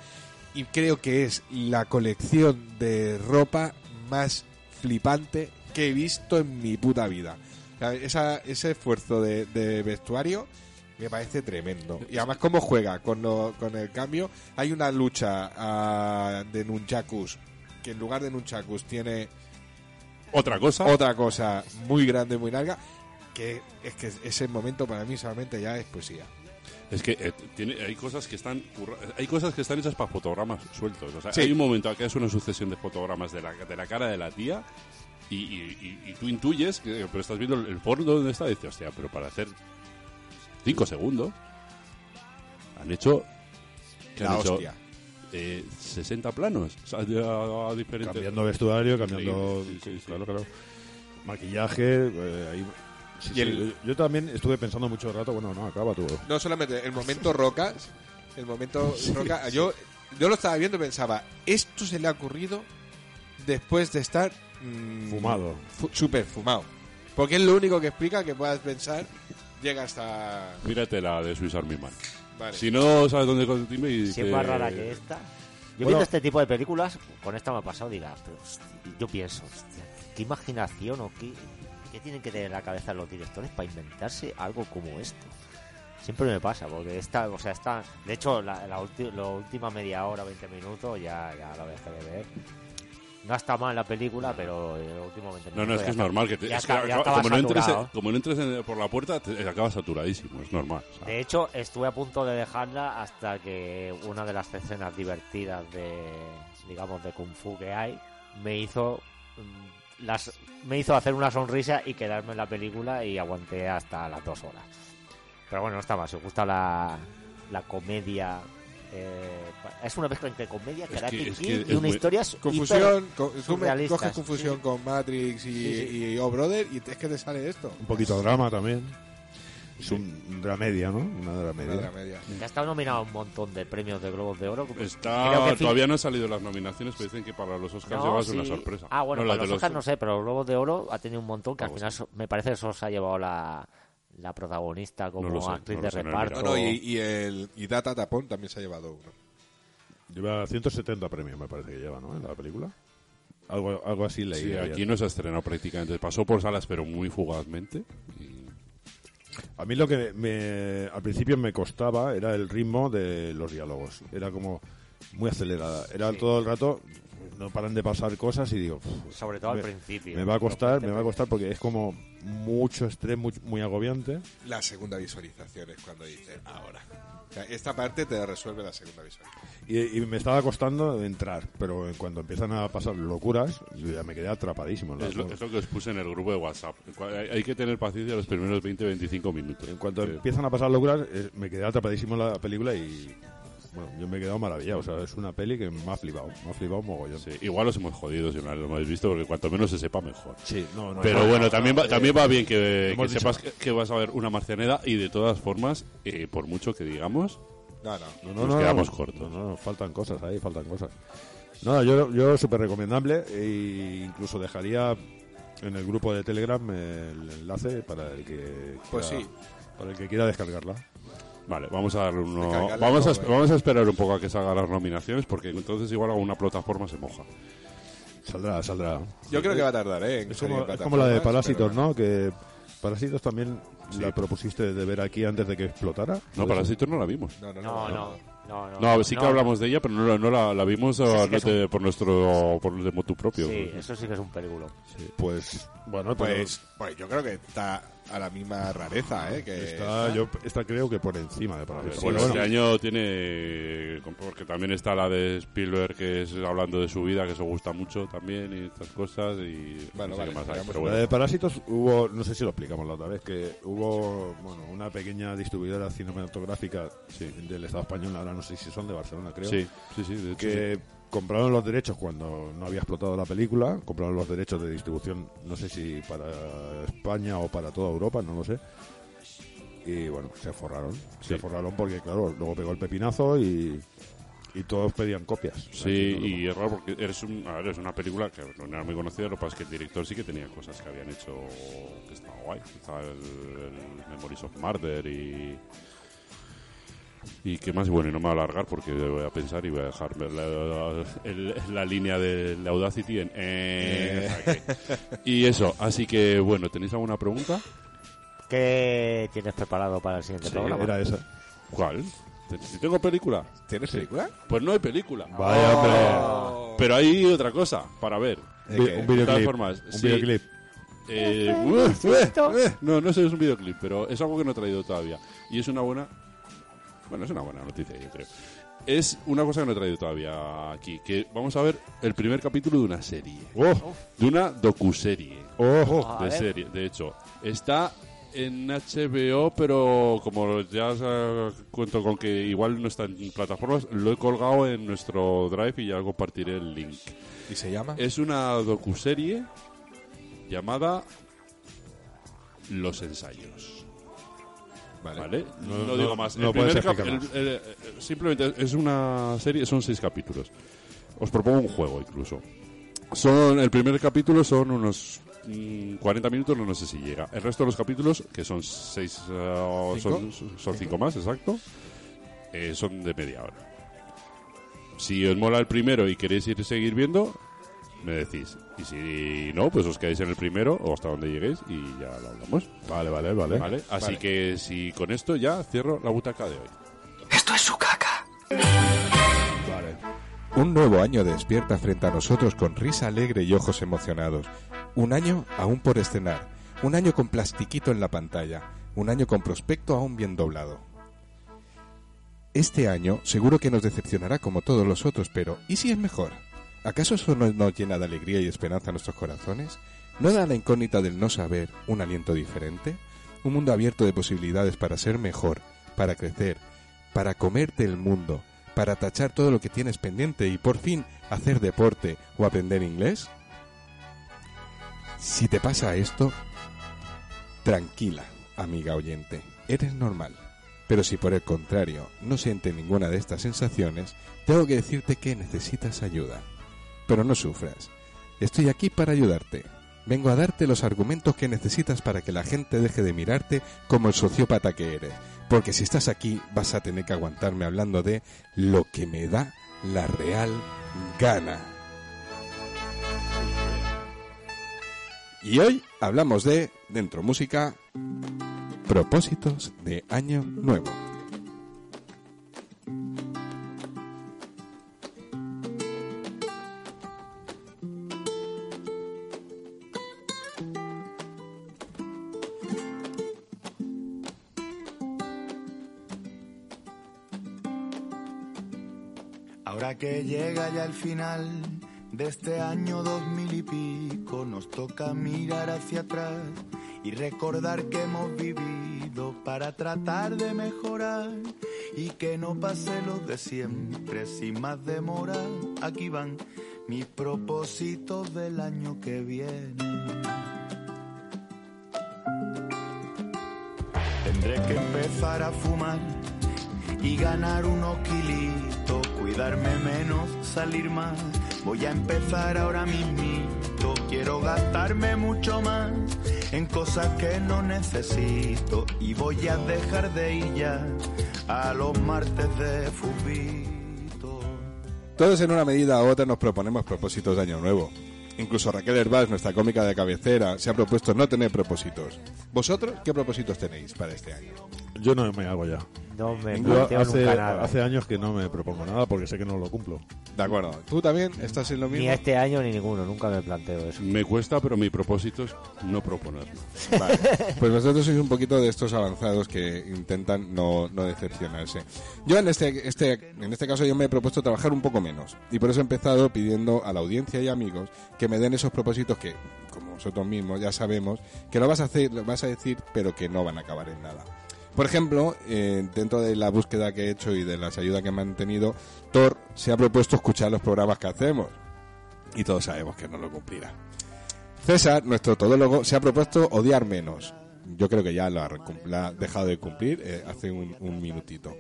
Y creo que es la colección de ropa más flipante que he visto en mi puta vida. O sea, esa- ese esfuerzo de, de vestuario me parece tremendo. Y además cómo juega con, lo- con el cambio. Hay una lucha ah, de Nunchakus que en lugar de Nunchakus tiene Otra cosa. otra cosa muy grande, muy larga, que es que ese momento para mí solamente ya es poesía. Es que eh, tiene, hay cosas que están curra- hay cosas que están hechas para fotogramas sueltos. O sea, Sí. hay un momento que es una sucesión de fotogramas de la, de la cara de la tía y, y- y- y tú intuyes, que, pero estás viendo el, fondo donde está y dices, hostia, pero para hacer cinco segundos han hecho, ¿qué La han hecho? hostia. Eh, 60 planos o sea, a- a diferentes Cambiando vestuario, cambiando. Sí, sí, sí, sí. Claro, claro. Maquillaje. eh, ahí- sí, Y sí. el- Yo también estuve pensando mucho rato. Bueno, no, acaba tú. No solamente el momento rocas, el momento roca, yo yo lo estaba viendo y pensaba, esto se le ha ocurrido después de estar mm, Fumado. fu- súper fumado. Porque es lo único que explica que puedas pensar llega hasta Mírate la de Swiss Army Man. vale. Si no sabes dónde continúa y Si es más rara que esta. Yo Bueno. viendo este tipo de películas, con esta me ha pasado, dirás, pero hostia, yo pienso, hostia, qué imaginación o qué, qué tienen que tener en la cabeza los directores para inventarse algo como esto. Siempre me pasa, porque esta, o sea, esta, de hecho, la, la, ulti- la última media hora, 20 minutos, ya, ya lo dejé de ver. No está mal la película, pero el último 20 minutos. No, no, es que es está- normal. Que te- es que está- acaba- como, no entres, saturado. como no entres en- por la puerta, te acabas saturadísimo. Es normal. o sea. De hecho, estuve a punto de dejarla hasta que una de las escenas divertidas de, digamos, de kung fu que hay me hizo mm, las me hizo hacer una sonrisa y quedarme en la película y aguanté hasta las dos horas. Pero bueno, no está mal. Si os gusta la, la comedia, eh, es una mezcla entre comedia, Karate es Kid que y es una historia Confusión, co- coges confusión sí. con Matrix y, Sí, sí. y Oh Brother y es que te sale esto. Un poquito de drama también. Es un dramedia, ¿no? Una dramedia. Una de la media. Ya ha estado nominado a un montón de premios de Globos de Oro. Está, Creo que fi- todavía no han salido las nominaciones, pero dicen que para los Oscars No, llevas sí. una sorpresa. Ah, bueno, No, para de los Oscars no sé, pero los Globos de Oro ha tenido un montón que al final so- me parece que solo se ha llevado la, la protagonista como sé, actriz no de reparto. No, no, y, y el y Data Tapón también se ha llevado uno. Lleva 170 premios, me parece que lleva, ¿no? En la película. Algo, algo así leí. Sí, aquí no se ha estrenado prácticamente. Pasó por salas, pero muy fugazmente. Y- A mí lo que me, al principio me costaba era el ritmo de los diálogos. Era como muy acelerada. Era todo el rato, no paran de pasar cosas y digo, "Uf, Sobre todo al me- principio. me va a costar, me va a costar porque es como mucho estrés, muy, muy agobiante. La segunda visualización es cuando dice ahora. O sea, esta parte te resuelve la segunda visualización. Y, y me estaba costando entrar, pero en cuando empiezan a pasar locuras, yo ya me quedé atrapadísimo. en las Es lo, dos. es lo que os puse en el grupo de WhatsApp. Hay, hay que tener paciencia los primeros 20-25 minutos. En cuanto Sí. empiezan a pasar locuras, eh, me quedé atrapadísimo en la película y bueno, yo me he quedado maravillado. O sea, es una peli que me ha flipado, me ha flipado mogollón. Sí, igual os hemos jodido si no lo hemos visto, porque cuanto menos se sepa, mejor. Sí, no, no, Pero no, bueno, no, también, no, va, eh, también va bien que, sepas que, que vas a ver una marcianeda y de todas formas, eh, por mucho que digamos, No, no. No, no, Nos no, quedamos no, cortos. No, no, faltan cosas ahí, faltan cosas. Nada, yo, yo súper recomendable e incluso dejaría en el grupo de Telegram el enlace para el que Pues quiera- sí. para el que quiera descargarla. Vale, vamos a darle uno, vamos a, vamos a esperar un poco a que salgan las nominaciones, porque entonces igual alguna plataforma se moja. Saldrá, saldrá. Yo creo que va a tardar, ¿eh? en Es como, en es como la de Parásitos, pero ¿no? Que Parásitos también Sí. la propusiste de ver aquí antes de que explotara. No. Parásitos no la vimos. No, no, No, no. no. No, no, No, sí que no, hablamos de ella, pero no, la- no la, la vimos sí por nuestro por de motu propio. Sí, eso sí que es un película. Pues, bueno, Pues, pues yo creo que está a la misma rareza, ¿eh? Que está, yo, está creo que por encima de Parásitos. bueno, este año tiene. Porque también está la de Spielberg, que es hablando de su vida, que eso gusta mucho también, y estas cosas. Y Bueno, no sé vale, qué más hay, veamos pero La de Parásitos hubo, no sé si lo explicamos la otra vez, que hubo bueno, una pequeña distribuidora cinematográfica Sí. del Estado español, ahora no sé si son de Barcelona, creo, Sí, sí, sí. de hecho, que compraron los derechos cuando no había explotado la película, compraron los derechos de distribución, no sé si para España o para toda Europa, no lo sé. Y bueno, se forraron, se forraron porque claro, luego pegó el pepinazo y, y todos pedían copias. Sí, no y es raro porque eres, un, a ver, es una película que no era muy conocida, lo que pasa es que el director sí que tenía cosas que habían hecho que estaba guay. Estaba el, el Memories of Murder y. Y qué más, bueno, y no me voy a alargar porque voy a pensar y voy a dejar la, la- línea de la Audacity en. eh, y eso, así que bueno, ¿tenéis alguna pregunta? ¿Qué tienes preparado para el siguiente Sí, programa? era esa. ¿Cuál? ¿Si tengo película? ¿Tienes película? Pues no hay película. Vaya, hombre. Oh. Pero hay otra cosa para ver. ¿De qué? un De todas videoclip. formas, un sí. videoclip. Eh, uh, eh, eh, no, no sé, es un videoclip, pero es algo que no he traído todavía. Y es una buena. Bueno, es una buena noticia, yo creo. Es una cosa que no he traído todavía aquí. Que vamos a ver el primer capítulo de una serie. ¡Oh! De una docuserie. ¡Oh! A De serie, de hecho. Está en HBO, pero como ya os, eh, cuento con que igual no está en plataformas, lo he colgado en nuestro drive y ya compartiré el link. ¿Y se llama? Es una docuserie llamada Los Ensayos. Vale. ¿Vale? No- digo más. no El puedes primer cap- explicar más. el- el- el- simplemente es una serie, son seis capítulos. Os propongo un juego incluso. Son El primer capítulo son unos mm, 40 minutos, no, no sé si llega. El resto de los capítulos, que son seis, eh, son, son cinco más, exacto, eh, son de media hora. Si os mola el primero y queréis ir seguir viendo, me decís. Y si no, pues os quedáis en el primero o hasta donde lleguéis y ya lo hablamos. Vale, vale, vale. ¿Vale? Así Vale. que si con esto ya cierro la butaca de hoy. Vale. Un nuevo año despierta frente a nosotros con risa alegre y ojos emocionados. Un año aún por estrenar. Un año con plastiquito en la pantalla. Un año con prospecto aún bien doblado. Este año seguro que nos decepcionará como todos los otros, pero ¿y si es mejor? ¿Acaso eso no nos llena de alegría y esperanza nuestros corazones? ¿No da la incógnita del no saber un aliento diferente? Un mundo abierto de posibilidades para ser mejor, para crecer, para comerte el mundo, para tachar todo lo que tienes pendiente y por fin hacer deporte o aprender inglés? Si te pasa esto, tranquila, amiga oyente. eres normal. Pero si por el contrario no sientes ninguna de estas sensaciones, tengo que decirte que necesitas ayuda. Pero no sufras. Estoy aquí para ayudarte. Vengo a darte los argumentos que necesitas para que la gente deje de mirarte como el sociópata que eres. Porque si estás aquí vas a tener que aguantarme hablando de lo que me da la real gana. Y hoy hablamos de, dentro música, propósitos de año nuevo. Ahora que llega ya el final de este año dos mil y pico, nos toca mirar hacia atrás y recordar que hemos vivido para tratar de mejorar y que no pase lo de siempre sin más demora. Aquí van mis propósitos del año que viene. Tendré que empezar a fumar y ganar unos kilitos, cuidarme menos, salir más. Voy a empezar ahora mismito, quiero gastarme mucho más en cosas que no necesito y voy a dejar de ir ya a los martes de fubito. Todos en una medida u otra nos proponemos propósitos de año nuevo. Incluso Raquel Herbás, nuestra cómica de cabecera, se ha propuesto no tener propósitos. ¿Vosotros qué propósitos tenéis para este año? Yo no me hago ya. No me Yo planteo hace, nunca nada. hace años que no me propongo nada porque sé que no lo cumplo. De acuerdo. ¿Tú también estás en lo Ni mismo? este año ni ninguno, nunca me planteo eso. Me cuesta, pero mi propósito es no proponerlo. Vale. Pues vosotros sois un poquito de estos avanzados que intentan no, no decepcionarse. Yo en este, este, en este caso yo me he propuesto trabajar un poco menos y por eso he empezado pidiendo a la audiencia y amigos que me den esos propósitos que, como vosotros mismos ya sabemos, que lo vas a hacer, lo vas a decir, pero que no van a acabar en nada. Por ejemplo, eh, dentro de la búsqueda que he hecho y de las ayudas que me han tenido, Thor se ha propuesto escuchar los programas que hacemos y todos sabemos que no lo cumplirá. César, nuestro todólogo, se ha propuesto odiar menos. Yo creo que ya lo ha, dejado de cumplir eh, hace un, minutito.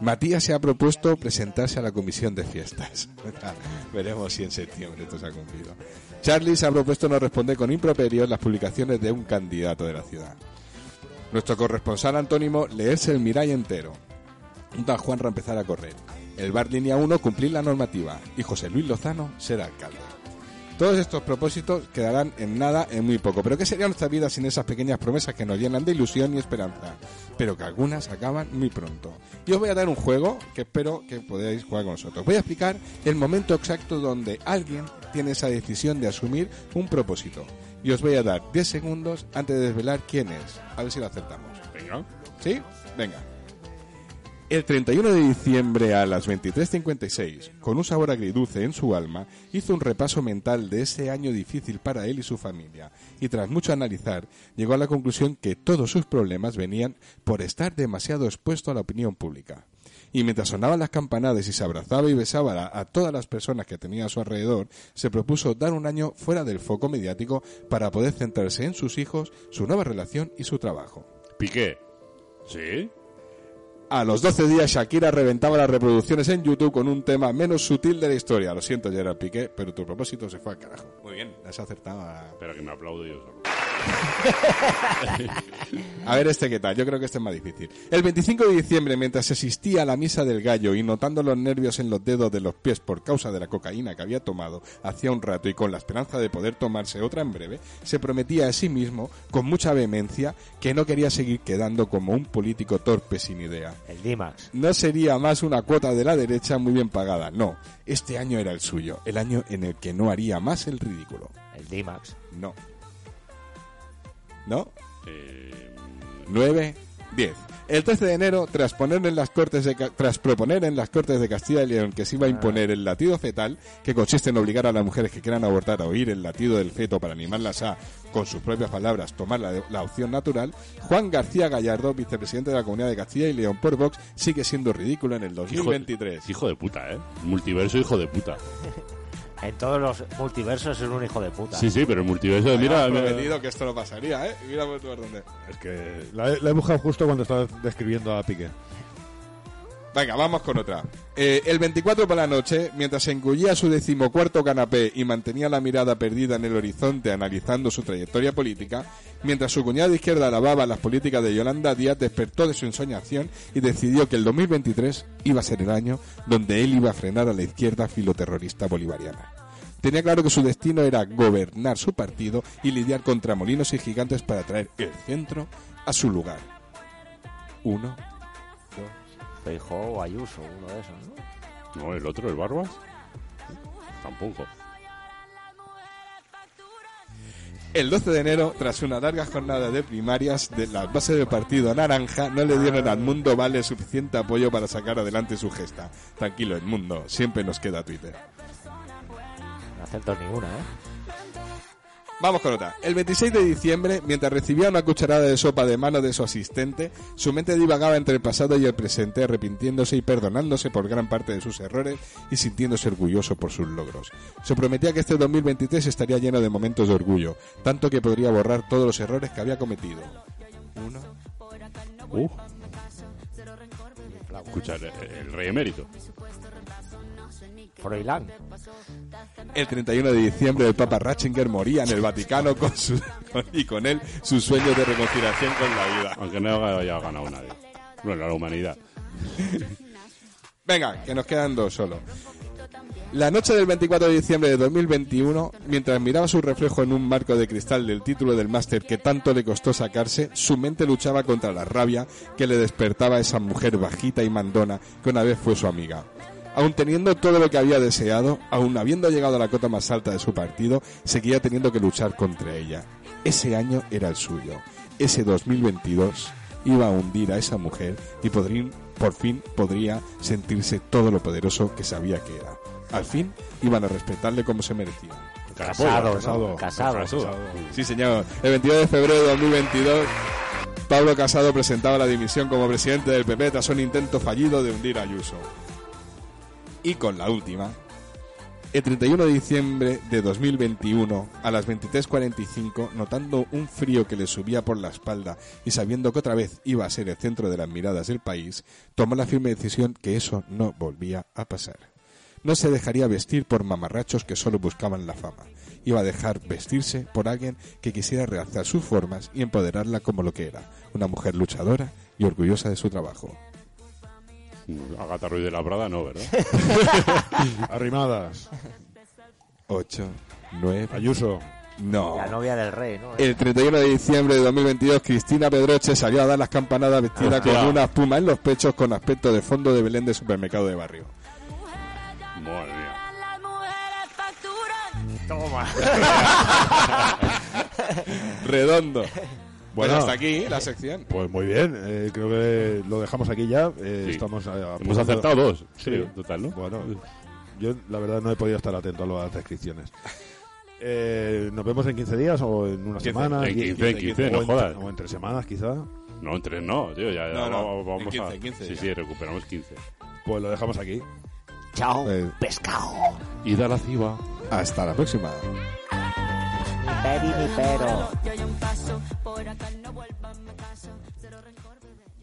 Matías se ha propuesto presentarse a la comisión de fiestas. Veremos si en septiembre esto se ha cumplido. Charlie se ha propuesto no responder con improperios las publicaciones de un candidato de la ciudad. Nuestro corresponsal antónimo leerse el Mirai entero. Un tal Juanra empezar a correr. El bar línea 1 cumplir la normativa. Y José Luis Lozano ser alcalde. Todos estos propósitos quedarán en nada en muy poco. Pero ¿qué sería nuestra vida sin esas pequeñas promesas que nos llenan de ilusión y esperanza? Pero que algunas acaban muy pronto. Y os voy a dar un juego que espero que podáis jugar con nosotros. Voy a explicar el momento exacto donde alguien tiene esa decisión de asumir un propósito. Y os voy a dar 10 segundos antes de desvelar quién es. A ver si lo acertamos. Venga. ¿Sí? Venga. El 31 de diciembre a las 23.56, con un sabor agridulce en su alma, hizo un repaso mental de ese año difícil para él y su familia, y tras mucho analizar, llegó a la conclusión que todos sus problemas venían por estar demasiado expuesto a la opinión pública. Y mientras sonaban las campanadas y se abrazaba y besaba a, a todas las personas que tenía a su alrededor, se propuso dar un año fuera del foco mediático para poder centrarse en sus hijos, su nueva relación y su trabajo. Piqué. ¿Sí? A los 12 días Shakira reventaba las reproducciones en YouTube con un tema menos sutil de la historia. Lo siento, Gerard Piqué, pero tu propósito se fue al carajo. Muy bien, has acertado. a- Espera que me aplaudo yo solo. A ver este qué tal, yo creo que este es más difícil. El 25 de diciembre, mientras asistía a la misa del gallo y notando los nervios en los dedos de los pies por causa de la cocaína que había tomado hacía un rato y con la esperanza de poder tomarse otra en breve, se prometía a sí mismo, con mucha vehemencia, que no quería seguir quedando como un político torpe sin idea. El Dimax. No sería más una cuota de la derecha muy bien pagada, no. Este año era el suyo, el año en el que no haría más el ridículo. El Dimax. No. ¿No? Eh, 9, 10. El 13 de enero, tras, poner en las cortes de, Ca- tras proponer en las Cortes de Castilla y León que se iba a imponer el latido fetal, que consiste en obligar a las mujeres que quieran abortar a oír el latido del feto para animarlas a, con sus propias palabras, tomar la, la opción natural, Juan García Gallardo, vicepresidente de la Comunidad de Castilla y León por Vox, sigue siendo ridículo en el hijo, 2023. hijo de puta, ¿eh? Multiverso hijo de puta. En todos los multiversos es un hijo de puta. Sí, sí, pero el multiverso, mira, mira, prometido que esto no pasaría, ¿eh? Mira por dónde. Es que la, he- la he buscado justo cuando estaba describiendo a Piqué. Venga, vamos con otra. Eh, el 24 por la noche, mientras se engullía su decimocuarto canapé y mantenía la mirada perdida en el horizonte analizando su trayectoria política, mientras su cuñado de izquierda alababa las políticas de Yolanda Díaz, despertó de su ensoñación y decidió que el 2023 iba a ser el año donde él iba a frenar a la izquierda filoterrorista bolivariana. Tenía claro que su destino era gobernar su partido y lidiar contra molinos y gigantes para traer el centro a su lugar. Uno, Feijóo o Ayuso, uno de esos, ¿no? No, el otro, el Barbas. Tampoco. El 12 de enero, tras una larga jornada de primarias, de las bases del partido naranja no le dieron al mundo vale suficiente apoyo para sacar adelante su gesta. Tranquilo, el mundo, siempre nos queda Twitter. No acertó ninguna, ¿eh? Vamos con otra. El 26 de diciembre, mientras recibía una cucharada de sopa de mano de su asistente, su mente divagaba entre el pasado y el presente, arrepintiéndose y perdonándose por gran parte de sus errores y sintiéndose orgulloso por sus logros. Se prometía que este 2023 estaría lleno de momentos de orgullo, tanto que podría borrar todos los errores que había cometido. Uno, Uh. Escucha, el, el rey emérito. Froilán. El 31 de diciembre el Papa Ratzinger moría en el Vaticano con su- y con él sus sueños de reconciliación con la vida. Aunque no haya ganado nadie. Bueno, la humanidad. Venga, que nos quedan dos solo. La noche del 24 de diciembre de 2021, mientras miraba su reflejo en un marco de cristal del título del máster que tanto le costó sacarse, su mente luchaba contra la rabia que le despertaba a esa mujer bajita y mandona que una vez fue su amiga. Aun teniendo todo lo que había deseado, aun habiendo llegado a la cota más alta de su partido, seguía teniendo que luchar contra ella. Ese año era el suyo. Ese 2022 iba a hundir a esa mujer y podrín- por fin podría sentirse todo lo poderoso que sabía que era. Al fin iban a respetarle como se merecía. Casado, casado, ¿no? Casado. Sí, señor. El 22 de febrero de 2022, Pablo Casado presentaba la dimisión como presidente del PP tras un intento fallido de hundir a Ayuso. Y con la última, el 31 de diciembre de 2021, a las 23.45, notando un frío que le subía por la espalda y sabiendo que otra vez iba a ser el centro de las miradas del país, tomó la firme decisión que eso no volvía a pasar. No se dejaría vestir por mamarrachos que solo buscaban la fama. Iba a dejar vestirse por alguien que quisiera realzar sus formas y empoderarla como lo que era, una mujer luchadora y orgullosa de su trabajo. Agatha Ruiz de la Prada no, ¿verdad? Arrimadas. 8, 9, Ayuso. no. La novia del rey, ¿no? El 31 de diciembre de 2022, Cristina Pedroche salió a dar las campanadas vestida con una espuma en los pechos con aspecto de fondo de Belén de supermercado de barrio. Madre mía. Toma. Redondo. Bueno, Bueno. hasta aquí la sección. Pues muy bien, eh, creo que lo dejamos aquí ya. eh, Sí. Estamos a- a Hemos acertado dos. Sí. Sí, total, ¿no? Bueno, yo la verdad no he podido estar atento a las descripciones. Eh, ¿Nos vemos en 15 días o en una 15, semana? en Qui- 15, en 15, no o en- jodas. O entre semanas, quizá. No, en tres no, tío. Ya, ya No, no, vamos, en 15, a... en 15 sí, ya. sí, recuperamos 15. Pues lo dejamos aquí. Chao, Eh. pescado. Y da la ciba. Hasta la próxima. Ni peri ni pero.